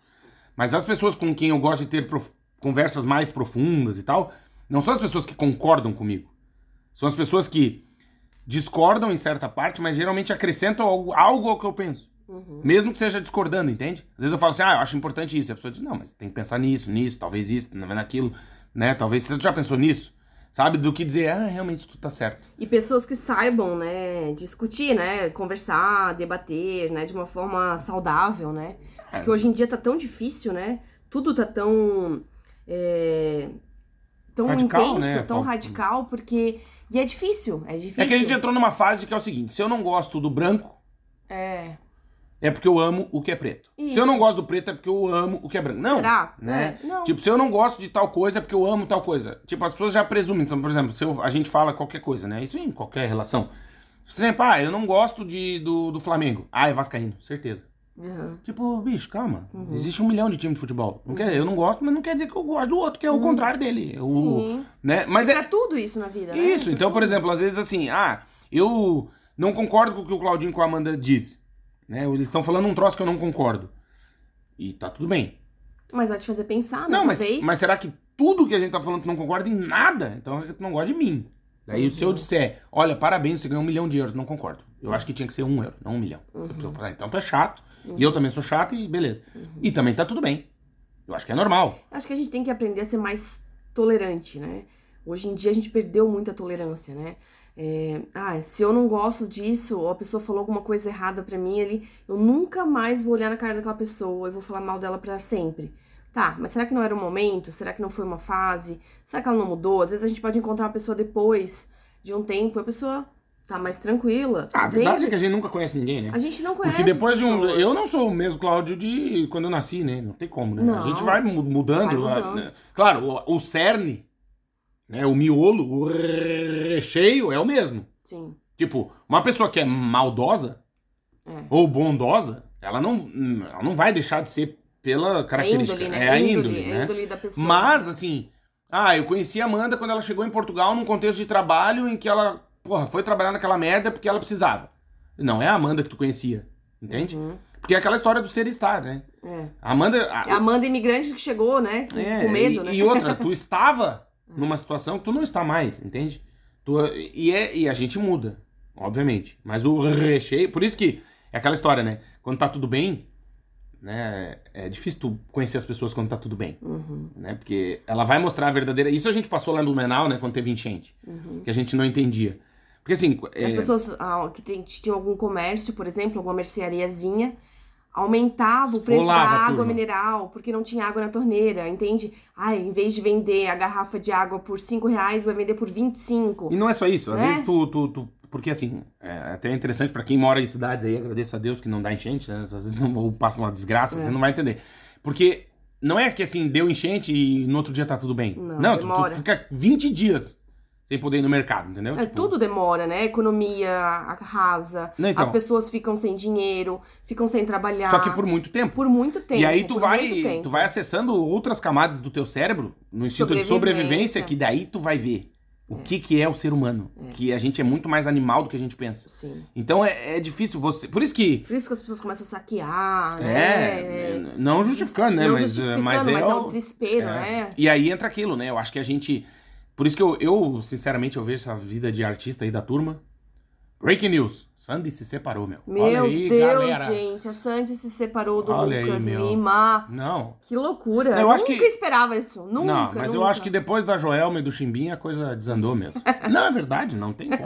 Mas as pessoas com quem eu gosto de ter prof- conversas mais profundas e tal, não são as pessoas que concordam comigo. São as pessoas que discordam em certa parte, mas geralmente acrescentam algo, algo ao que eu penso. Mesmo que seja discordando, entende? Às vezes eu falo assim, ah, eu acho importante isso. E a pessoa diz, não, mas tem que pensar nisso, nisso, talvez isso, naquilo, né? Talvez você já pensou nisso. Sabe? Do que dizer, ah, realmente tu tá certo. E pessoas que saibam, né, discutir, né, conversar, debater, né, de uma forma saudável, né? É. Porque hoje em dia tá tão difícil, né? Tudo tá tão é, tão Radical, intenso, né? tão Qual- radical, porque e é difícil, é difícil. É que a gente entrou numa fase de que é o seguinte: se eu não gosto do branco, É. é porque eu amo o que é preto. Isso. Se eu não gosto do preto, é porque eu amo o que é branco. Não. Será? Né? É, não. Tipo, se eu não gosto de tal coisa, é porque eu amo tal coisa. Tipo, as pessoas já presumem. Então, por exemplo, se eu- a gente fala qualquer coisa, né? Isso em qualquer relação. Por exemplo, ah, eu não gosto de, do, do Flamengo. Ah, é Vascaíno, certeza. Uhum. Tipo, bicho, calma. Existe um milhão de times de futebol. Não quer, eu não gosto, mas não quer dizer que eu gosto do outro, que é o contrário dele. O, Sim. né? Mas é, pra tudo isso na vida, né? isso, então, por exemplo, às vezes assim, ah, eu não concordo com o que o Claudinho com a Amanda diz. Né? Eles estão falando um troço que eu não concordo. E tá tudo bem. Mas vai te fazer pensar, né? Não, mas, Talvez. mas será que tudo que a gente tá falando tu não concorda em nada? Então é que tu não gosta de mim. Daí se eu disser, olha, parabéns, você ganhou um milhão de euros, não concordo. Eu acho que tinha que ser um euro, não um milhão. Penso, "Ah, Então tu é chato, e eu também sou chato, e beleza. E também tá tudo bem. Eu acho que é normal. Acho que a gente tem que aprender a ser mais tolerante, né? Hoje em dia a gente perdeu muita tolerância, né? É, ah, se eu não gosto disso, ou a pessoa falou alguma coisa errada pra mim ali, eu nunca mais vou olhar na cara daquela pessoa e vou falar mal dela pra sempre. Tá, mas será que não era o momento? Será que não foi uma fase? Será que ela não mudou? Às vezes a gente pode encontrar uma pessoa depois de um tempo e a pessoa tá mais tranquila. Ah, a verdade entende? é que a gente nunca conhece ninguém, né? A gente não conhece. Porque depois de um. pessoas. Eu não sou o mesmo Cláudio de quando eu nasci, né? Não tem como, né? A Não. gente vai mu- mudando. Vai a- mudando. né? Claro, o, o cerne, né? O miolo, o recheio é o mesmo. Sim. Tipo, uma pessoa que é maldosa É. ou bondosa, ela não, ela não vai deixar de ser pela característica. índole, né? É a índole, é né? a índole da pessoa. Mas, assim, ah, eu conheci a Amanda quando ela chegou em Portugal num contexto de trabalho em que ela, porra, foi trabalhar naquela merda porque ela precisava. Não é a Amanda que tu conhecia, entende? Uhum. Porque é aquela história do ser e estar, né? É. A Amanda... a- É a Amanda imigrante que chegou, né? É, com medo, e, né? e outra, tu [LAUGHS] estava numa situação que tu não está mais, entende? Tu, e, é, e a gente muda, obviamente. Mas o recheio. Por isso que é aquela história, né? Quando tá tudo bem, né? É difícil tu conhecer as pessoas quando tá tudo bem. Uhum. Né? Porque ela vai mostrar a verdadeira. Isso a gente passou lá no Menal, né? Quando teve enchente. Que a gente não entendia. Porque assim. é, Uhum. As pessoas ah, que tem- tinham algum comércio, por exemplo, alguma merceariazinha, aumentava o preço Esfolava da água turma. mineral, porque não tinha água na torneira, entende? Ai, em vez de vender a garrafa de água por 5 reais, vai vender por 25. E não é só isso. Às Né? vezes tu, tu, tu- Porque assim, é até interessante pra quem mora em cidades aí, agradeço a Deus que não dá enchente, né? Às vezes não passa uma desgraça, É. você não vai entender. Porque não é que assim, deu enchente e no outro dia tá tudo bem. Não, tu- tu, demora. fica 20 dias sem poder ir no mercado, entendeu? É, Tipo, tudo demora, né? Economia arrasa, Não, então. as pessoas ficam sem dinheiro, ficam sem trabalhar. Só que por muito tempo. Por muito tempo. e aí tu vai, tu vai acessando outras camadas do teu cérebro, no instinto de sobrevivência, que daí tu vai ver o que que é o ser humano. Que a gente é muito mais animal do que a gente pensa. Sim. Então é, é difícil você... Por isso que... Por isso que as pessoas começam a saquear, É, né? não justificando, né? Não mas, justificando, mas é, é o o- desespero, é. né? E aí entra aquilo, né? Eu acho que a gente. Por isso que eu, eu, sinceramente, eu vejo essa vida de artista aí da turma. Breaking news. Sandy se separou, meu. Meu Olha aí, Deus, galera. gente, a Sandy se separou do Olha aí, Lucas meu. Lima. Não. Que loucura. Eu Eu nunca que- esperava isso. Nunca. não, mas eu nunca. acho que depois da Joelma e do Chimbinha a coisa desandou mesmo. [LAUGHS] não, é verdade, não tem como.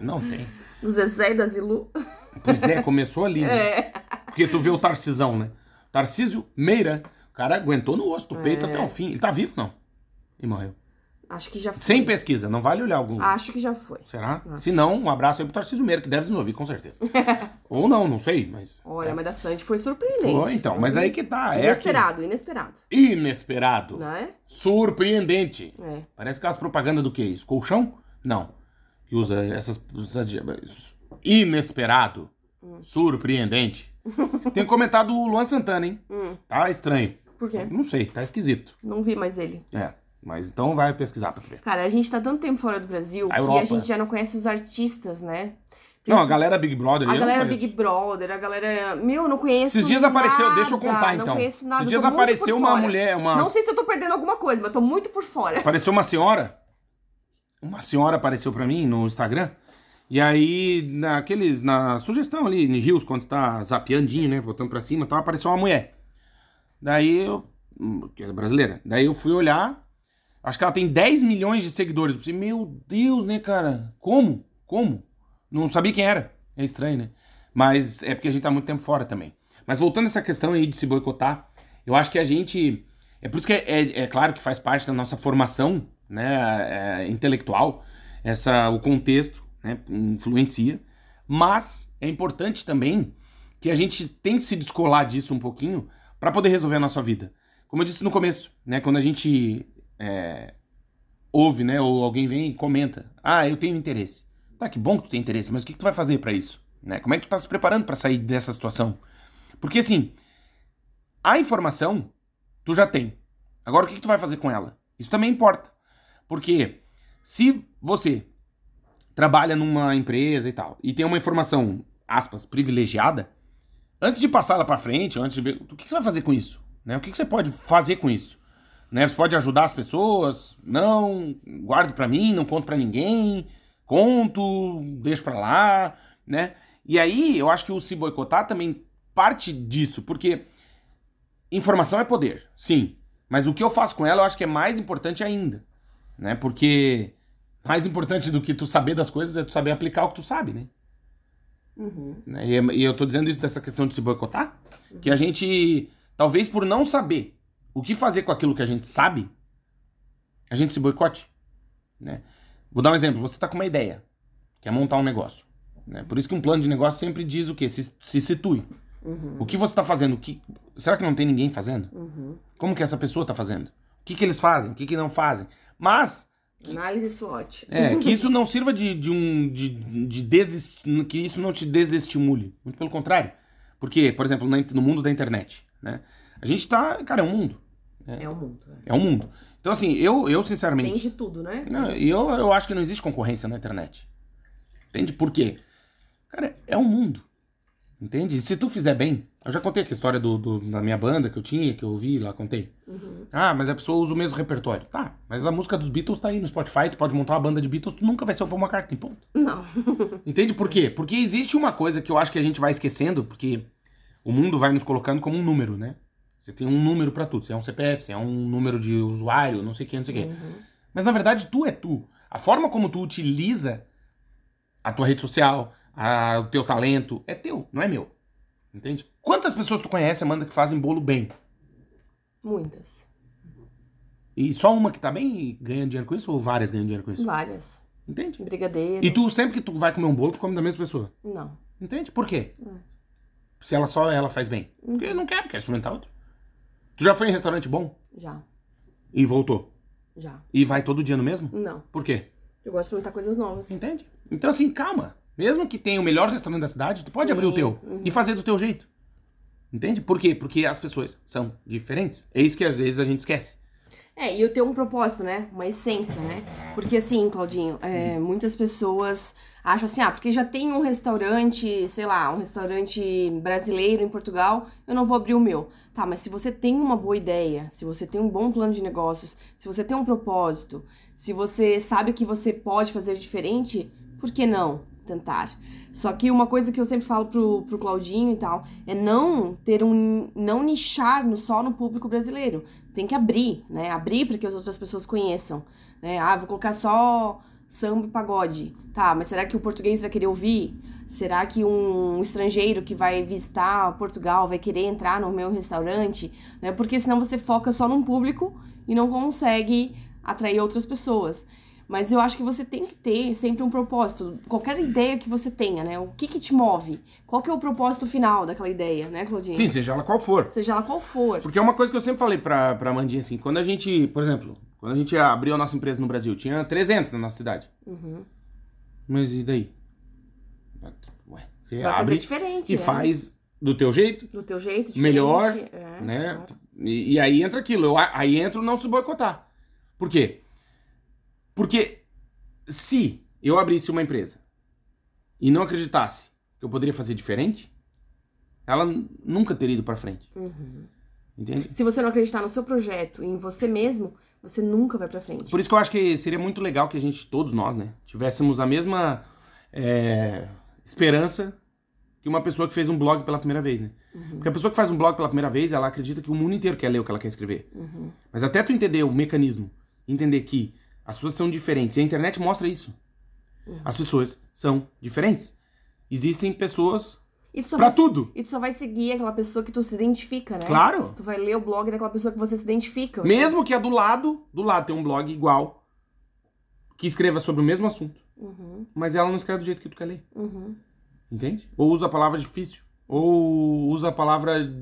Não tem. Do Zezé e da Zilu. Pois é, começou ali, né? É. Porque tu vê o Tarcisão, né? Tarcísio Meira. O cara aguentou no osso do peito É. até o fim. Ele tá vivo, não? E morreu. Acho que já foi. Sem pesquisa, não vale olhar algum. Acho que já foi. Será? Se não, um abraço aí pro Tarcísio Meira, que deve nos ouvir, com certeza. [LAUGHS] Ou não, não sei, mas. Olha, mas da Sandy foi surpreendente. Foi, então. Mas aí que tá. É Inesperado, inesperado. aquele inesperado. Né? Surpreendente. É. Parece aquelas propagandas do que isso? Colchão? Não. Que usa essas. Inesperado. Surpreendente. [LAUGHS] Tem um comentário do Luan Santana, hein? Hum, Tá estranho. por quê? Não sei, tá esquisito. Não vi mais ele. É. Mas então vai pesquisar pra tu ver. Cara, a gente tá tanto tempo fora do Brasil A que Europa. a gente já não conhece os artistas, né? Não, a galera Big Brother A não galera. Big Brother, a galera. Meu, eu não conheço. Esses dias apareceu, nada, deixa eu contar Não então. conheço nada. Esses dias apareceu uma fora. mulher, uma. Não sei se eu tô perdendo alguma coisa, mas tô muito por fora. Apareceu uma senhora. Uma senhora apareceu pra mim no Instagram. E aí, naqueles. Na sugestão ali, em Rios, quando tá zapeandinho, né? Botando pra cima, tal, apareceu uma mulher. Daí eu. hum, Que é brasileira. Daí eu fui olhar. Acho que ela tem 10 milhões de seguidores. Pensei, meu Deus, né, cara? Como? Como? Não sabia quem era. É estranho, né? Mas é porque a gente tá muito tempo fora também. Mas voltando a essa questão aí de se boicotar, eu acho que a gente. É por isso que é, é- é claro que faz parte da nossa formação né, é, intelectual, essa, o contexto né, influencia. Mas é importante também que a gente tente se descolar disso um pouquinho para poder resolver a nossa vida. Como eu disse no começo, né, quando a gente é, ouve, né, ou alguém vem e comenta, ah, eu tenho interesse. Tá, que bom que tu tem interesse, mas o que, que tu vai fazer para isso? Né? Como é que tu tá se preparando para sair dessa situação? Porque assim, a informação tu já tem. Agora o que, que tu vai fazer com ela? Isso também importa. Porque se você trabalha numa empresa e tal, e tem uma informação, aspas, privilegiada, antes de passar ela para frente, antes de ver, o que, que você vai fazer com isso? Né? O que, que você pode fazer com isso? Né? Você pode ajudar as pessoas? Não, guardo para mim, não conto para ninguém, conto, deixo para lá, né? E aí, eu acho que o se boicotar também parte disso, porque informação é poder, sim. Mas o que eu faço com ela, eu acho que é mais importante ainda, né? Porque mais importante do que tu saber das coisas é tu saber aplicar o que tu sabe, né? Uhum. Né? E, e eu tô dizendo isso dessa questão de se boicotar, que a gente, talvez por não saber o que fazer com aquilo que a gente sabe, a gente se boicote, né? Vou dar um exemplo, você tá com uma ideia, quer montar um negócio, né? Por isso que um plano de negócio sempre diz o quê? Se, se situe. Uhum. O que você tá fazendo? O que... Será que não tem ninguém fazendo? Uhum. Como que essa pessoa tá fazendo? O que, que eles fazem? O que, que não fazem? Mas Análise SWOT. é, que isso não sirva de, de um. De, de desest... Que isso não te desestimule. Muito pelo contrário. Porque, por exemplo, no mundo da internet, né? A gente tá. Cara, é um mundo. É o mundo. é. É um mundo. Então, assim, eu, eu sinceramente. Tem de tudo, né? Não, e eu, eu acho que não existe concorrência na internet. Entende? Por quê? Cara, é um mundo. Entende? Se tu fizer bem, eu já contei aqui a história do, do- da minha banda que eu tinha, que eu ouvi lá, contei. Ah, mas a pessoa usa o mesmo repertório. Tá, mas a música dos Beatles tá aí no Spotify, tu pode montar uma banda de Beatles, tu nunca vai ser o Paul McCartney, ponto. Não. [LAUGHS] Entende por quê? Porque existe uma coisa que eu acho que a gente vai esquecendo, porque o mundo vai nos colocando como um número, né? Você tem um número pra tudo. Você é um CPF, você é um número de usuário, não sei o que, não sei o que. Mas na verdade, tu é tu. A forma como tu utiliza a tua rede social, a- o teu talento, é teu, não é meu. Entende? Quantas pessoas tu conhece, Amanda, que fazem bolo bem? Muitas. E só uma que tá bem e ganha dinheiro com isso, ou várias ganham dinheiro com isso? Várias. Entende? Brigadeiro. E tu, sempre que tu vai comer um bolo, tu come da mesma pessoa. Não. Entende? Por quê? Se ela só ela faz bem. Porque eu não quero, quero experimentar outro. Tu já foi em restaurante bom Já. e voltou? Já. E vai todo dia no mesmo? Não. Por quê? Eu gosto de experimentar coisas novas. Entende? Então, assim, calma. Mesmo que tenha o melhor restaurante da cidade, tu pode Sim, abrir o teu uhum. e fazer do teu jeito. Entende? Por quê? Porque as pessoas são diferentes. É isso que às vezes a gente esquece. É, e eu tenho um propósito, né? Uma essência, né? Porque assim, Claudinho, é, muitas pessoas acham assim, ah, porque já tem um restaurante, sei lá, um restaurante brasileiro em Portugal, eu não vou abrir o meu. Tá, mas se você tem uma boa ideia, se você tem um bom plano de negócios, se você tem um propósito, se você sabe que você pode fazer diferente, por que não tentar? Só que uma coisa que eu sempre falo pro, pro Claudinho e tal, é não ter um. não nichar no, só no público brasileiro. Tem que abrir, né? Abrir para que as outras pessoas conheçam. Né? Ah, vou colocar só samba e pagode. Tá, mas será que o português vai querer ouvir? Será que um estrangeiro que vai visitar Portugal vai querer entrar no meu restaurante? Né? Porque senão você foca só num público e não consegue atrair outras pessoas. Mas eu acho que você tem que ter sempre um propósito. Qualquer ideia que você tenha, né? O que que te move? Qual que é o propósito final daquela ideia, né, Claudinha? Sim, seja ela qual for. Seja ela qual for. Porque é uma coisa que eu sempre falei pra, pra Mandinha, assim, quando a gente, por exemplo, quando a gente abriu a nossa empresa no Brasil, tinha 300 na nossa cidade. Uhum. Mas e daí? Ué, você Vai fazer abre diferente, e né? faz do teu jeito, Do teu jeito, melhor, é, né? claro. E, e aí entra aquilo, eu- aí entra o não se boicotar. Por quê? Porque se eu abrisse uma empresa e não acreditasse que eu poderia fazer diferente, ela nunca teria ido pra frente. Uhum. Entende? Se você não acreditar no seu projeto e em você mesmo, você nunca vai pra frente. Por isso que eu acho que seria muito legal que a gente, todos nós, né, tivéssemos a mesma é, esperança que uma pessoa que fez um blog pela primeira vez, né? Porque a pessoa que faz um blog pela primeira vez, ela acredita que o mundo inteiro quer ler o que ela quer escrever. Uhum. Mas até tu entender o mecanismo, entender que as pessoas são diferentes, e a internet mostra isso. As pessoas são diferentes. Existem pessoas pra vai, tudo. E tu só vai seguir aquela pessoa que tu se identifica, né? Claro. Tu vai ler o blog daquela pessoa que você se identifica. Mesmo que a do lado, do lado tem um blog igual, que escreva sobre o mesmo assunto, Uhum, mas ela não escreve do jeito que tu quer ler. uhum. Entende? Ou usa a palavra difícil. Ou usa a palavra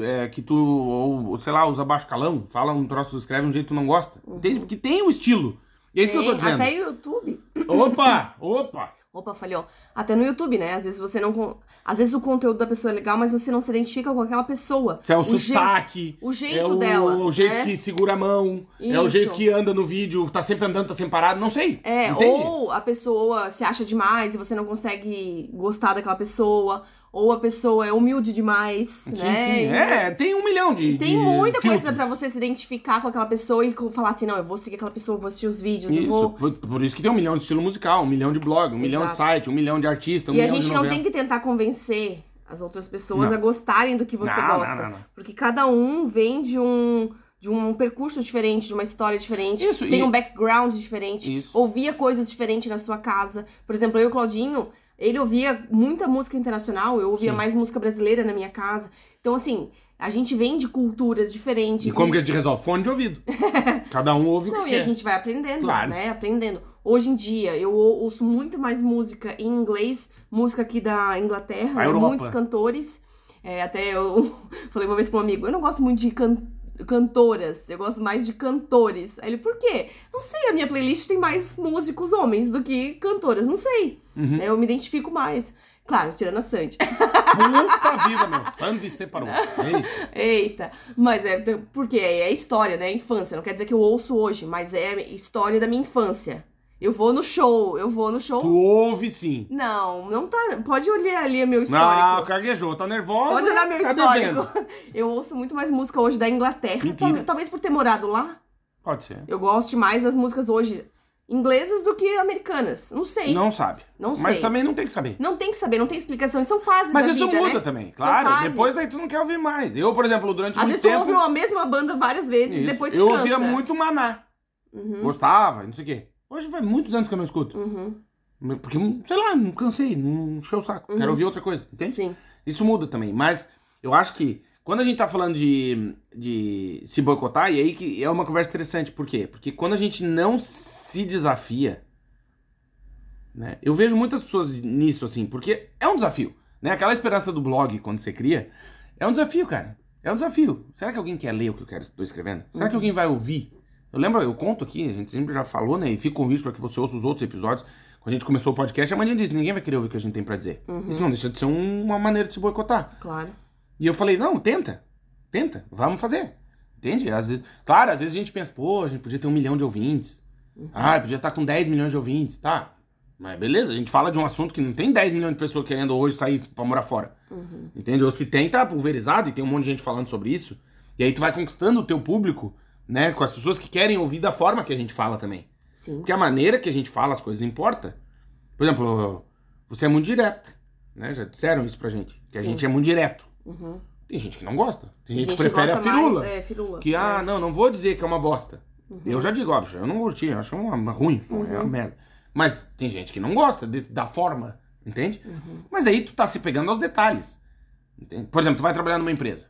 é, que tu, ou sei lá, usa baixo calão, fala um troço, escreve um jeito que tu não gosta. Entende? Porque tem um estilo. E é isso que eu tô Tem, dizendo. Até YouTube. Opa! [LAUGHS] Opa! Opa, falhou. Até no YouTube, né? Às vezes você não. Às vezes o conteúdo da pessoa é legal, mas você não se identifica com aquela pessoa. Se é o, je- sotaque. o jeito é o, dela, O jeito né? que segura a mão. É o Isso. jeito que anda no vídeo, tá sempre andando, tá sempre parado. Não sei. É, Entende? ou a pessoa se acha demais e você não consegue gostar daquela pessoa, ou a pessoa é humilde demais, Sim, né? sim. É, tem um milhão de. Tem de muita filtros. coisa pra você se identificar com aquela pessoa e falar assim, não, eu vou seguir aquela pessoa, vou assistir os vídeos, Isso, vou. por, por isso que tem um milhão de estilo musical, um milhão de blog, um milhão de Exato. site, um milhão de artista, um e a milhão gente de não novela. tem que tentar convencer as outras pessoas Não. a gostarem do que você Não, gosta. não, não, não. Porque cada um vem de um de um percurso diferente, de uma história diferente, Isso, tem e- um background diferente, Isso. ouvia coisas diferentes na sua casa. Por exemplo, eu e o Claudinho, ele ouvia muita música internacional, eu ouvia Sim. mais música brasileira na minha casa. Então, assim, a gente vem de culturas diferentes. E como que a gente resolve? Fone de ouvido. [LAUGHS] Cada um ouve o Não, que e a quer. gente vai aprendendo, Claro. né? Aprendendo. Hoje em dia, eu ou- ouço muito mais música em inglês, música aqui da Inglaterra, né? Muitos cantores. É, até eu [LAUGHS] falei uma vez pra um amigo, eu não gosto muito de can- cantoras, eu gosto mais de cantores. Aí ele, por quê? Não sei, a minha playlist tem mais músicos homens do que cantoras, não sei. Uhum. Eu me identifico mais. Claro, tirando a Sandy. Puta vida, meu. Sandy separou. Ei. [LAUGHS] Eita. Mas é porque é história, né? É infância. Não quer dizer que eu ouço hoje, mas é história da minha infância. Eu vou no show, eu vou no show. Tu ouve sim. Não, não tá. Pode olhar ali meu Não, histórico. caguejou, tá nervosa. Pode olhar meu tá histórico. devendo. [LAUGHS] Eu ouço muito mais música hoje da Inglaterra. Mentira. Talvez, por ter morado lá. Pode ser. Eu gosto mais das músicas hoje inglesas do que americanas. Não sei. Não, Não sabe. Não Mas sei. também não tem que saber. tem que saber, não tem explicação. E são fases Mas isso vida, muda né? também, claro. Depois daí tu não quer ouvir mais. Eu, por exemplo, durante Às muito vezes tu tempo. ouve uma mesma banda várias vezes e Isso. depois tu eu cansa. ouvia muito Maná. Uhum, Gostava, não sei o quê. Hoje faz muitos anos que eu não escuto. uhum, Porque, sei lá, não cansei, não encheu o saco. Uhum. Quero ouvir outra coisa, entende? sim. Isso muda também. Mas eu acho que quando a gente tá falando de, de se boicotar, e aí que é uma conversa interessante. Por quê? Porque quando a gente não se desafia, né? Eu vejo muitas pessoas nisso, assim, porque é um desafio. Né? Aquela esperança do blog, quando você cria, é um desafio, cara. É um desafio. Será que alguém quer ler o que eu quero, estou escrevendo? Será que alguém vai ouvir? Eu lembro, eu conto aqui, a gente sempre já falou, né? E fica convite para que você ouça os outros episódios. Quando a gente começou o podcast, a Mandinha disse: ninguém vai querer ouvir o que a gente tem pra dizer. Isso não deixa de ser um- uma maneira de se boicotar. Claro. E eu falei, não, tenta. Tenta, vamos fazer. Entende? Às vezes, claro, às vezes a gente pensa, pô, a gente podia ter um milhão de ouvintes. Ah, podia estar com 10 milhões de ouvintes, tá? Mas beleza, a gente fala de um assunto que não tem 10 milhões de pessoas querendo hoje sair pra morar fora. Entende? Ou se tem, tá pulverizado e tem um monte de gente falando sobre isso. E aí tu vai conquistando o teu público, né? Com as pessoas que querem ouvir da forma que a gente fala também. Sim. Porque a maneira que a gente fala as coisas importa. Por exemplo, você é muito direta, né? Já disseram isso pra gente, que a Sim. gente é muito direto. Uhum. Tem gente que não gosta. Tem gente, Gente que prefere a firula. Mais, é, firula. Que, ah, não, não vou dizer que é uma bosta. Uhum. Eu já digo, ó, bicho, eu não curti, eu acho uma, uma ruim, é uma merda. Mas tem gente que não gosta desse- da forma, entende? Uhum. Mas aí tu tá se pegando aos detalhes. Entende? Por exemplo, tu vai trabalhar numa empresa.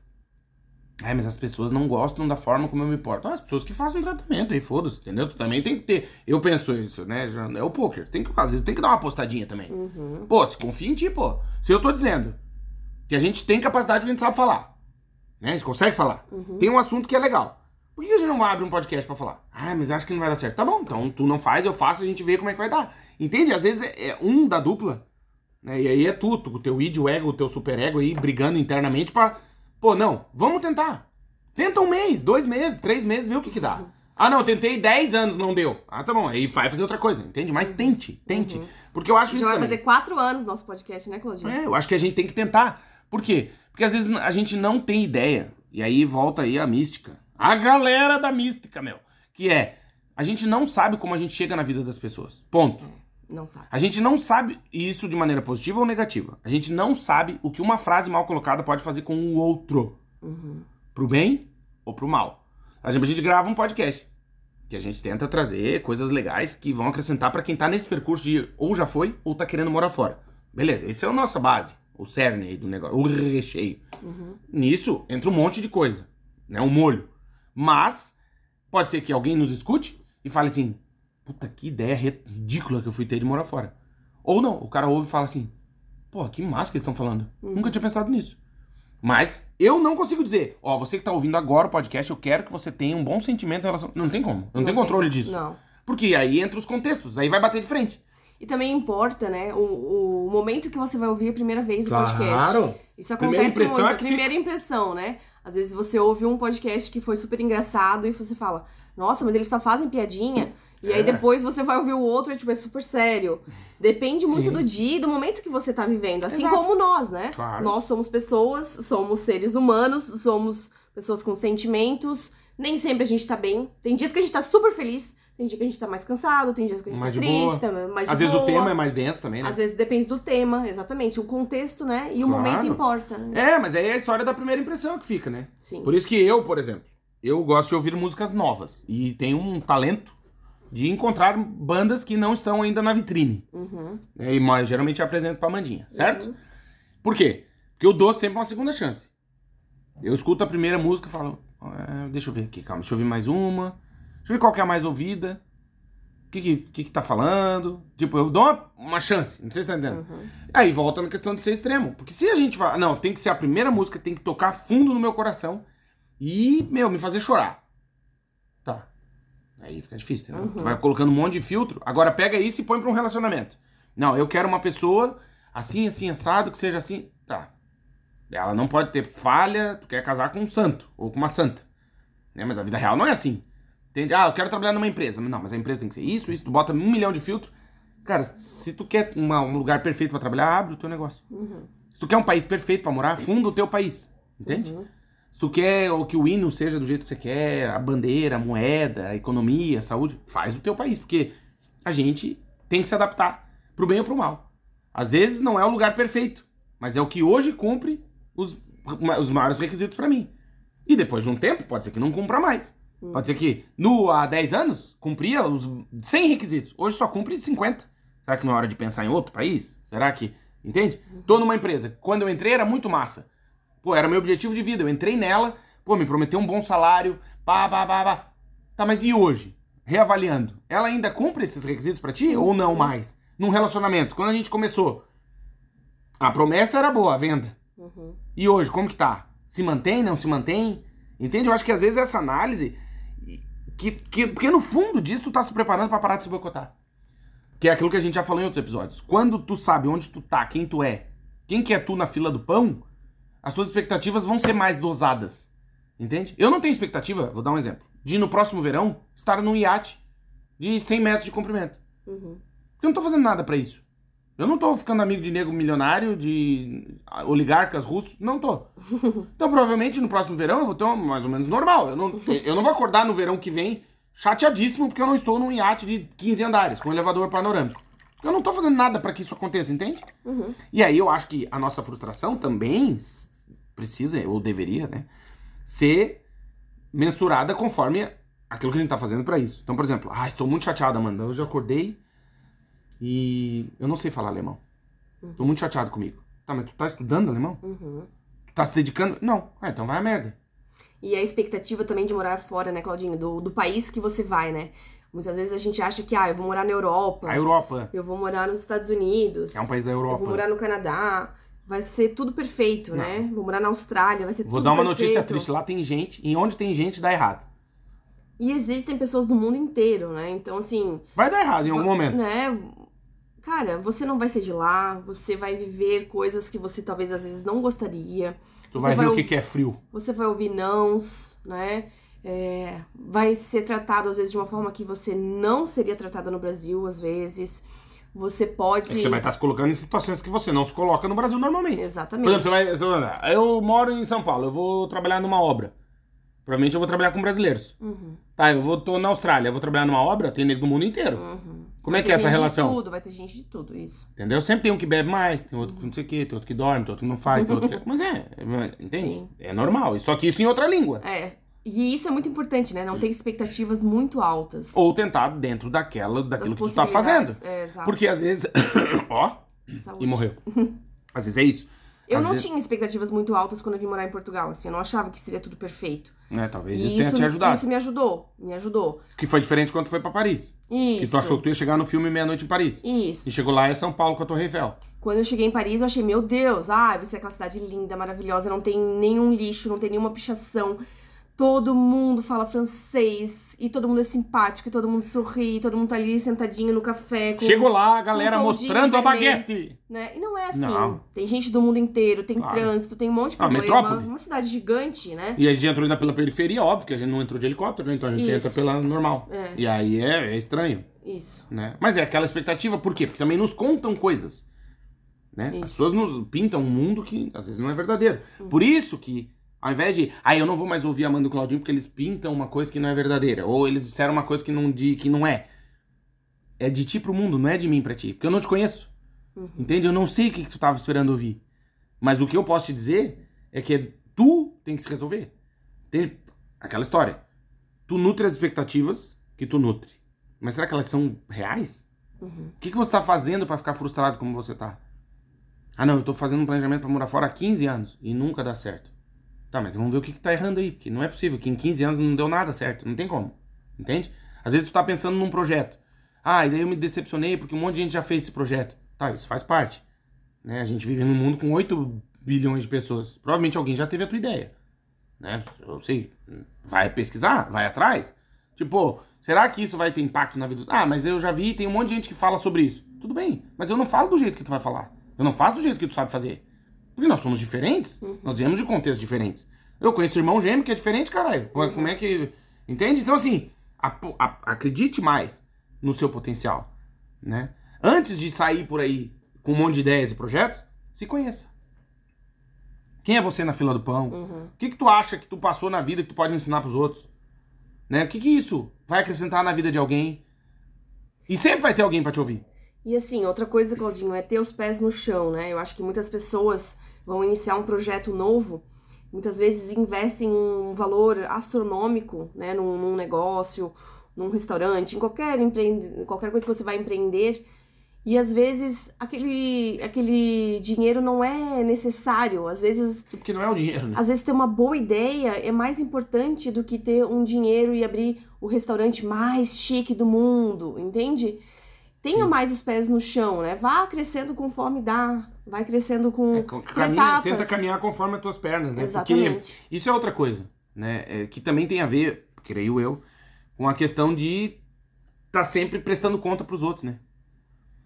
É, mas as pessoas não gostam da forma como eu me porto. Ah, as pessoas que fazem um tratamento aí, foda-se, entendeu? Tu também tem que ter. Eu penso isso, né? É o poker. Tem que, às vezes tem que dar uma apostadinha também. Uhum. Pô, se confia em ti, pô. Se eu tô dizendo que a gente tem capacidade, a gente sabe falar. Né? A gente consegue falar. Uhum. Tem um assunto que é legal. Por que a gente não vai abrir um podcast pra falar? Ah, mas acho que não vai dar certo. Tá bom, então tu não faz, eu faço, a gente vê como é que vai dar. Entende? Às vezes é, é um da dupla, né? E aí é tu, tu, o teu id, o ego, o teu super ego aí brigando internamente pra. Pô, não, vamos tentar. Tenta um mês, dois meses, três meses, vê o que que dá. Ah, não, tentei 10 anos, não deu. Ah, tá bom, aí vai fazer outra coisa, entende? Mas tente, tente. Porque eu acho Já vai também. fazer quatro anos nosso podcast, né, Claudinha? É, eu acho que a gente tem que tentar. Por quê? Porque às vezes a gente não tem ideia. E aí volta aí a mística. A galera da mística, meu. Que é, a gente não sabe como a gente chega na vida das pessoas. Ponto. Não sabe. A gente não sabe isso de maneira positiva ou negativa. A gente não sabe o que uma frase mal colocada pode fazer com o outro. Uhum. Pro bem ou pro mal. Por exemplo, a gente grava um podcast. Que a gente tenta trazer coisas legais que vão acrescentar pra quem tá nesse percurso de ou já foi ou tá querendo morar fora. Beleza, esse é a nossa base. O cerne aí do negócio. O recheio. Uhum. Nisso entra um monte de coisa. Né? Um molho. Mas pode ser que alguém nos escute e fale assim: Puta, que ideia ri- ridícula que eu fui ter de morar fora. Ou não, o cara ouve e fala assim: Pô, que massa que eles estão falando. Nunca tinha pensado nisso. Mas eu não consigo dizer, ó, você que tá ouvindo agora o podcast, eu quero que você tenha um bom sentimento em relação. Não tem como. Não, tem controle disso. Não. Porque aí entra os contextos, aí vai bater de frente. E também importa, né, o, o momento que você vai ouvir a primeira vez o podcast. Isso Primeira acontece impressão muito. é a que primeira impressão, né? Às vezes você ouve um podcast que foi super engraçado e você fala, nossa, mas eles só fazem piadinha. E aí É. depois você vai ouvir o outro e tipo, é super sério. Depende muito Sim. do dia e do momento que você tá vivendo. Assim Exato. como nós, né? Claro. Nós somos pessoas, somos seres humanos, somos pessoas com sentimentos. Nem sempre a gente tá bem. Tem dias que a gente tá super feliz, tem dia que a gente tá mais cansado, tem dias que a gente Mais tá de triste, boa. mais de Às vezes o boa. tema é mais denso também, né? Às vezes depende do tema, exatamente. O contexto, né? E o Claro. momento importa, né? É, mas aí é a história da primeira impressão que fica, né? Sim. Por isso que eu, por exemplo, eu gosto de ouvir músicas novas. E tenho um talento de encontrar bandas que não estão ainda na vitrine. Uhum. né? E mas, geralmente eu apresento pra Mandinha, certo? Uhum. Por quê? Porque eu dou sempre uma segunda chance. Eu escuto a primeira música e falo, "Ah, deixa eu ver aqui, calma, deixa eu ouvir mais uma. Deixa eu ver qual que é a mais ouvida. O que que, que que tá falando? Tipo, eu dou uma, uma chance, não sei se tá entendendo. Uhum. Aí volta na questão de ser extremo. Porque se a gente fala, não, tem que ser a primeira música, tem que tocar fundo no meu coração e, meu, me fazer chorar. Tá. Aí fica difícil, entendeu? Uhum. Tu vai colocando um monte de filtro. Agora pega isso e põe pra um relacionamento. Não, eu quero uma pessoa. assim, assim, assado, que seja assim. Tá. Ela não pode ter falha, tu quer casar com um santo ou com uma santa. Né? Mas a vida real não é assim. Entende? Ah, eu quero trabalhar numa empresa. Não, mas a empresa tem que ser isso, isso. Tu bota um milhão de filtros. Cara, se tu quer uma- um lugar perfeito pra trabalhar, abre o teu negócio. Se tu quer um país perfeito pra morar, funda o teu país. Entende? Se tu quer o que o hino seja do jeito que você quer, a bandeira, a moeda, a economia, a saúde, faz o teu país. Porque a gente tem que se adaptar pro bem ou pro mal. Às vezes não é o lugar perfeito, mas é o que hoje cumpre os, os maiores requisitos pra mim. E depois de um tempo, pode ser que não cumpra mais. Pode ser que no, há 10 anos cumpria os 100 requisitos. Hoje só cumpre 50. Será que não é hora de pensar em outro país? Será que. Entende? Tô numa empresa. Quando eu entrei era muito massa. Pô, era meu objetivo de vida. Eu entrei nela, pô, me prometeu um bom salário. Pá, pá, pá, pá. Tá, mas e hoje? Reavaliando. Ela ainda cumpre esses requisitos pra ti ou não mais? Num relacionamento, quando a gente começou, a promessa era boa, a venda. Uhum. E hoje, como que tá? Se mantém, não se mantém? Entende? Eu acho que às vezes essa análise. Que, que, porque no fundo disso tu tá se preparando pra parar de se boicotar. Que é aquilo que a gente já falou em outros episódios. Quando tu sabe onde tu tá, quem tu é, quem que é tu na fila do pão, as tuas expectativas vão ser mais dosadas. Entende? Eu não tenho expectativa, vou dar um exemplo, de no próximo verão estar num iate de 100 metros de comprimento. Uhum. Porque eu não tô fazendo nada pra isso. Eu não tô ficando amigo de nego milionário, de oligarcas russos. Não tô. [LAUGHS] Então, provavelmente, no próximo verão eu vou ter uma mais ou menos normal. Eu não, eu não vou acordar no verão que vem chateadíssimo porque eu não estou num iate de 15 andares, com elevador panorâmico. Eu não tô fazendo nada pra que isso aconteça, entende? Uhum. E aí eu acho que a nossa frustração também precisa, ou deveria, né, ser mensurada conforme aquilo que a gente tá fazendo pra isso. Então, por exemplo, ah, estou muito chateado, Amanda. Hoje eu acordei e eu não sei falar alemão. Tô muito chateado comigo. Tá, mas tu tá estudando alemão? Uhum. Tu tá se dedicando? Não. Ah, então vai a merda. E a expectativa também de morar fora, né, Claudinho? Do, do país que você vai, né? Muitas vezes a gente acha que, ah, eu vou morar na Europa, A Europa eu vou morar nos Estados Unidos, é um país da eu Europa. vou morar no Canadá, vai ser tudo perfeito, né? Vou morar na Austrália, vai ser Vou tudo dar uma perfeito. notícia triste. Lá tem gente, e onde tem gente dá errado. E existem pessoas do mundo inteiro, né? Então, assim, Vai dar errado em algum momento. né? Cara, você não vai ser de lá, você vai viver coisas que você talvez às vezes não gostaria. Tu Você vai ver vai o que, que é frio. Você vai ouvir nãos, né? É, vai ser tratado às vezes de uma forma que você não seria tratado no Brasil, às vezes. Você pode. É você vai estar se colocando em situações que você não se coloca no Brasil normalmente. Por Exatamente. exemplo, você vai, você vai- Eu moro em São Paulo, eu vou trabalhar numa obra. Provavelmente eu vou trabalhar com brasileiros. Uhum, Tá, eu vou, tô na Austrália, eu vou trabalhar numa obra, tem nego do mundo inteiro. uhum. Como é Vai que é ter essa gente relação? De tudo, vai ter gente de tudo, isso. Entendeu? Sempre tem um que bebe mais, tem outro que não sei o quê, tem outro que dorme, tem outro que não faz, tem outro que. [LAUGHS] Mas é, é- entende? Sim. É normal. Só que isso em outra língua. É. E isso é muito importante, né? Não ter expectativas muito altas. Ou tentar dentro daquela, daquilo das que tu tá fazendo. É, exato. Porque às vezes. [COUGHS] Ó, Saúde. e morreu. [LAUGHS] Às vezes é isso. Eu Às não vezes- tinha expectativas muito altas quando eu vim morar em Portugal, assim. Eu não achava que seria tudo perfeito. É, talvez E isso tenha te ajudado. Isso me ajudou, me ajudou. Que foi diferente quando tu foi pra Paris. Isso. Que tu achou que tu ia chegar no filme Meia-Noite em Paris. Isso. E chegou lá é São Paulo com a Torre Eiffel. Quando eu cheguei em Paris, eu achei, meu Deus, ah, vai ser aquela cidade linda, maravilhosa, não tem nenhum lixo, não tem nenhuma pichação. Todo mundo fala francês, e todo mundo é simpático, e todo mundo sorri, e todo mundo tá ali sentadinho no café. Com, Chegou lá, a galera um mostrando a vermelho. baguete. Né? E não é assim. Não. Tem gente do mundo inteiro, tem Claro. trânsito, tem um monte de Ah, problema. metrópole. Uma cidade gigante, né? E a gente entrou ainda pela periferia, óbvio que a gente não entrou de helicóptero, né? Então a gente Isso. entra pela normal. É. E aí é, é estranho, Isso. né? Mas é aquela expectativa, por quê? Porque também nos contam coisas. Né? As Isso. pessoas nos pintam um mundo que às vezes não é verdadeiro. Por isso que, ao invés de, ah, eu não vou mais ouvir Amanda e o Claudinho porque eles pintam uma coisa que não é verdadeira. Ou eles disseram uma coisa que não, de, que não é. É de ti pro mundo, não é de mim pra ti. Porque eu não te conheço. Uhum. Entende? Eu não sei o que, que tu tava esperando ouvir. Mas o que eu posso te dizer é que tu tem que se resolver. Entende? Aquela história. Tu nutre as expectativas que tu nutre. Mas será que elas são reais? Uhum. O que, que você tá fazendo pra ficar frustrado como você tá? Ah, não, eu tô fazendo um planejamento pra morar fora há 15 anos e nunca dá certo. Tá, mas vamos ver o que, que tá errando aí, porque não é possível que em 15 anos não deu nada certo, não tem como. Entende? Às vezes tu tá pensando num projeto. Ah, e daí eu me decepcionei porque um monte de gente já fez esse projeto. Tá, isso faz parte. Né? A gente vive num mundo com 8 bilhões de pessoas. Provavelmente alguém já teve a tua ideia. Né? Eu sei. Vai pesquisar, vai atrás. Tipo, será que isso vai ter impacto na vida? Ah, mas eu já vi, tem um monte de gente que fala sobre isso. Tudo bem, mas eu não falo do jeito que tu vai falar. Eu não faço do jeito que tu sabe fazer. Porque nós somos diferentes. Uhum. Nós viemos de contextos diferentes. Eu conheço irmão gêmeo que é diferente, caralho. Pô, Como é que. Entende? Então, assim, a- acredite mais no seu potencial. Né? Antes de sair por aí com um monte de ideias e projetos, se conheça. Quem é você na fila do pão? Uhum. O que, que tu acha que tu passou na vida que tu pode ensinar pros outros? Né? O que, que isso vai acrescentar na vida de alguém? E sempre vai ter alguém pra te ouvir. E assim, outra coisa, Claudinho, é ter os pés no chão, né? Eu acho que muitas pessoas vão iniciar um projeto novo, muitas vezes investem um valor astronômico, né, num, num negócio, num restaurante, em qualquer, empreende... qualquer coisa que você vai empreender. E às vezes aquele, aquele dinheiro não é necessário. Às vezes, Porque não é o dinheiro, né? às vezes ter uma boa ideia é mais importante do que ter um dinheiro e abrir o restaurante mais chique do mundo, entende? Tenha Sim. mais os pés no chão, né? Vá crescendo conforme dá. Vai crescendo com, É, com caminha- tenta caminhar conforme as tuas pernas, né? Porque Exatamente. isso é outra coisa, né? É, que também tem a ver, creio eu, com a questão de estar sempre prestando conta pros outros, né?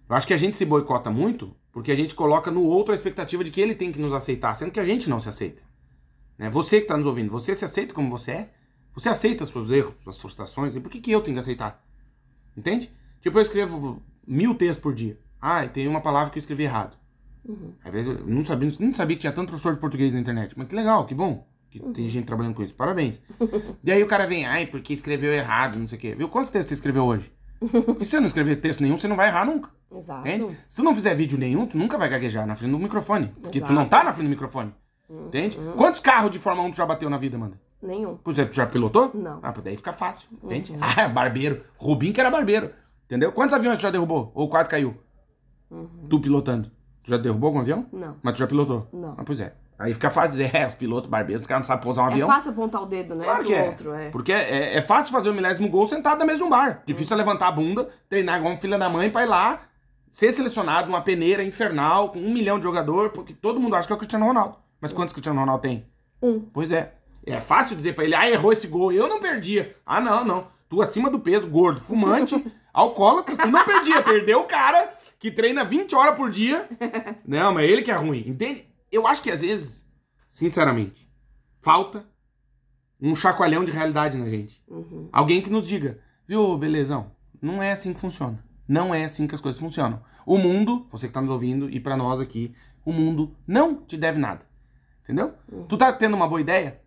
Eu acho que a gente se boicota muito porque a gente coloca no outro a expectativa de que ele tem que nos aceitar, sendo que a gente não se aceita. Né? Você que tá nos ouvindo, você se aceita como você é? Você aceita seus erros, suas frustrações? E por que, que eu tenho que aceitar? Entende? Tipo, eu escrevo mil textos por dia. Ah, tem uma palavra que eu escrevi errado. Uhum. Às vezes eu não sabia, nem sabia que tinha tanto professor de português na internet. Mas que legal, que bom. Que tem gente trabalhando com isso. Parabéns. [LAUGHS] e aí o cara vem, ai, porque escreveu errado, não sei o quê. Viu? Quantos textos você escreveu hoje? [LAUGHS] Porque se você não escrever texto nenhum, você não vai errar nunca. Exato. Entende? Se tu não fizer vídeo nenhum, tu nunca vai gaguejar na frente do microfone. Porque tu Exato. não tá na frente do microfone. Entende? Quantos carros de Fórmula 1 tu já bateu na vida, Amanda? Nenhum. Por exemplo, tu já pilotou? Não. Ah, daí fica fácil, entende? [LAUGHS] Ah, barbeiro. Rubim que era barbeiro. Entendeu? Quantos aviões tu já derrubou? Ou quase caiu? Tu pilotando. Tu já derrubou algum avião? Não. Mas tu já pilotou? Não. Ah, pois é. Aí fica fácil dizer, [LAUGHS] é, os pilotos barbeiros, os caras não sabem pousar um avião. É fácil apontar o dedo, né? Claro que é. outro, é. Porque é, é fácil fazer o milésimo gol sentado na mesa de um bar. Difícil é levantar a bunda, treinar igual um filho da mãe pra ir lá ser selecionado numa peneira infernal com um milhão de jogador, porque todo mundo acha que é o Cristiano Ronaldo. Mas quantos Cristiano Ronaldo tem? Um. Pois é. É fácil dizer pra ele, ah, errou esse gol, eu não perdia. Ah, não, não. Tu acima do peso, gordo, fumante, [LAUGHS] alcoólatra, tu não perdia. Perdeu o cara que treina 20 horas por dia. [LAUGHS] Não, mas ele que é ruim, entende? Eu acho que às vezes, sinceramente, falta um chacoalhão de realidade na gente. Uhum. Alguém que nos diga, viu, belezão, não é assim que funciona. Não é assim que as coisas funcionam. O mundo, você que tá nos ouvindo, e pra nós aqui, o mundo não te deve nada. Entendeu? Tu tá tendo uma boa ideia?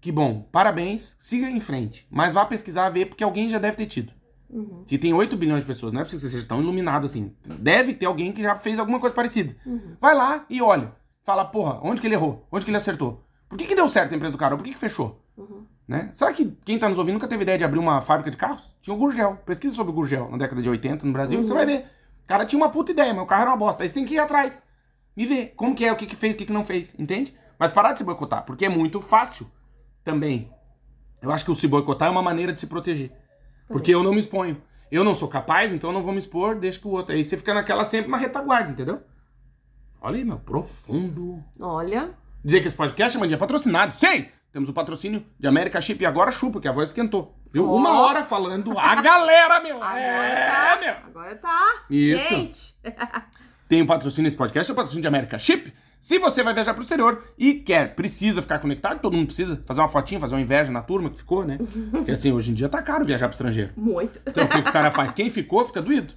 Que bom, parabéns, siga em frente. Mas vá pesquisar, ver, porque alguém já deve ter tido. Uhum. Que tem 8 bilhões de pessoas, não é preciso que você seja tão iluminado assim. Deve ter alguém que já fez alguma coisa parecida. Vai lá e olha. Fala, porra, onde que ele errou? Onde que ele acertou? Por que, que deu certo a empresa do cara? Por que, que fechou? Né? Será que quem tá nos ouvindo nunca teve ideia de abrir uma fábrica de carros? Tinha o Gurgel. Pesquisa sobre o Gurgel na década de 80 no Brasil, você vai ver. O cara tinha uma puta ideia, mas o carro era uma bosta. Aí você tem que ir atrás e ver como que é, o que, que fez, o que, que não fez, entende? Mas parar de se boicotar, porque é muito fácil também. Eu acho que o se boicotar é uma maneira de se proteger. Porque eu não me exponho. Eu não sou capaz, então eu não vou me expor, deixa que o outro. Aí você fica naquela sempre na retaguarda, entendeu? Olha aí, meu, profundo. Olha. Dizer que esse podcast, Mandinha, é patrocinado. Sim! Temos o patrocínio de América Chip e agora chupa, que a voz esquentou. Viu? Ó. Uma hora falando a [LAUGHS] galera, meu. Agora é, tá. meu. Agora tá. Isso. Gente. [LAUGHS] Tem o patrocínio desse podcast, é o patrocínio de América Chip. Se você vai viajar pro exterior e quer, precisa ficar conectado, todo mundo precisa fazer uma fotinha, fazer uma inveja na turma que ficou, né? [LAUGHS] Porque assim, hoje em dia tá caro viajar pro estrangeiro. Muito. Então o que o cara faz? Quem ficou, fica doído.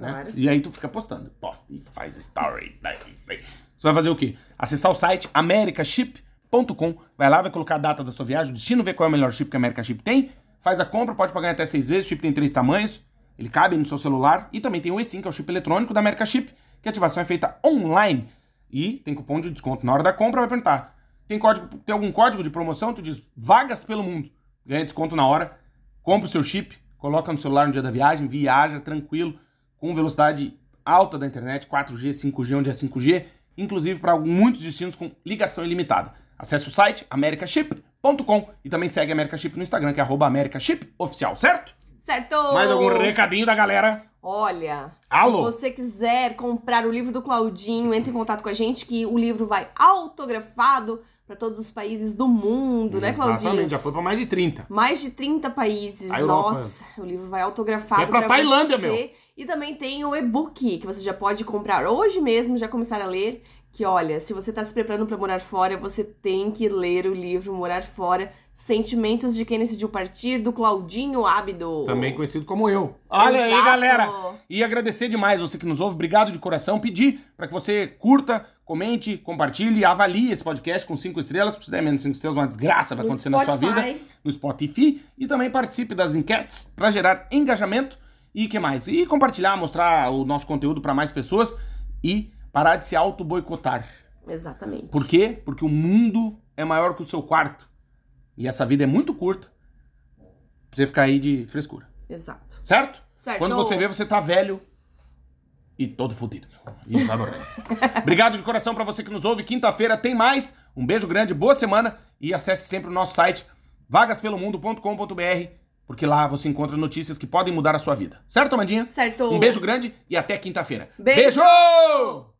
né? Claro. E aí tu fica postando. Posta e faz story. daí, daí. Você vai fazer o quê? Acessar o site americaship.com. Vai lá, vai colocar a data da sua viagem, o destino, ver qual é o melhor chip que a America Chip tem. Faz a compra, pode pagar até seis vezes. O chip tem três tamanhos. Ele cabe no seu celular. E também tem o eSIM, que é o chip eletrônico da America Chip, que a ativação é feita online. E tem cupom de desconto. Na hora da compra vai perguntar. Tem, código, tem algum código de promoção? Tu diz vagas pelo mundo. Ganha desconto na hora. Compra o seu chip, coloca no celular no dia da viagem, viaja tranquilo, com velocidade alta da internet, 4G, 5G, onde é 5G, inclusive para muitos destinos com ligação ilimitada. Acesse o site americaship.com e também segue a America Chip no Instagram, que é arroba americashipoficial, certo? Certo. Mais algum recadinho da galera? Olha, Alô? se você quiser comprar o livro do Claudinho, entre em contato com a gente que o livro vai autografado para todos os países do mundo, né, Claudinho? Exatamente, já foi pra mais de 30. Mais de 30 países. Nossa, o livro vai autografado É pra Tailândia, você. meu. E também tem o e-book que você já pode comprar hoje mesmo, já começar a ler. Que olha, se você tá se preparando para morar fora, você tem que ler o livro Morar Fora. Sentimentos de quem decidiu partir, do Claudinho Ábido. Também conhecido como eu. Olha aí, Exato. galera. E agradecer demais você que nos ouve. Obrigado de coração. Pedir para que você curta, comente, compartilhe, avalie esse podcast com cinco estrelas. Se der menos cinco estrelas, uma desgraça vai No acontecer na sua Spotify. vida. No Spotify. E também participe das enquetes para gerar engajamento. E que mais? E compartilhar, mostrar o nosso conteúdo para mais pessoas. E parar de se auto-boicotar. Exatamente. Por quê? Porque o mundo é maior que o seu quarto. E essa vida é muito curta pra você ficar aí de frescura. Exato. Certo? Certo. Quando você vê, você tá velho e todo fodido. E. [LAUGHS] Obrigado de coração pra você que nos ouve. Quinta-feira tem mais. Um beijo grande, boa semana e acesse sempre o nosso site vagaspelomundo.com.br porque lá você encontra notícias que podem mudar a sua vida. Certo, Amandinha? Certo. Um beijo grande e até quinta-feira. Beijo! beijo!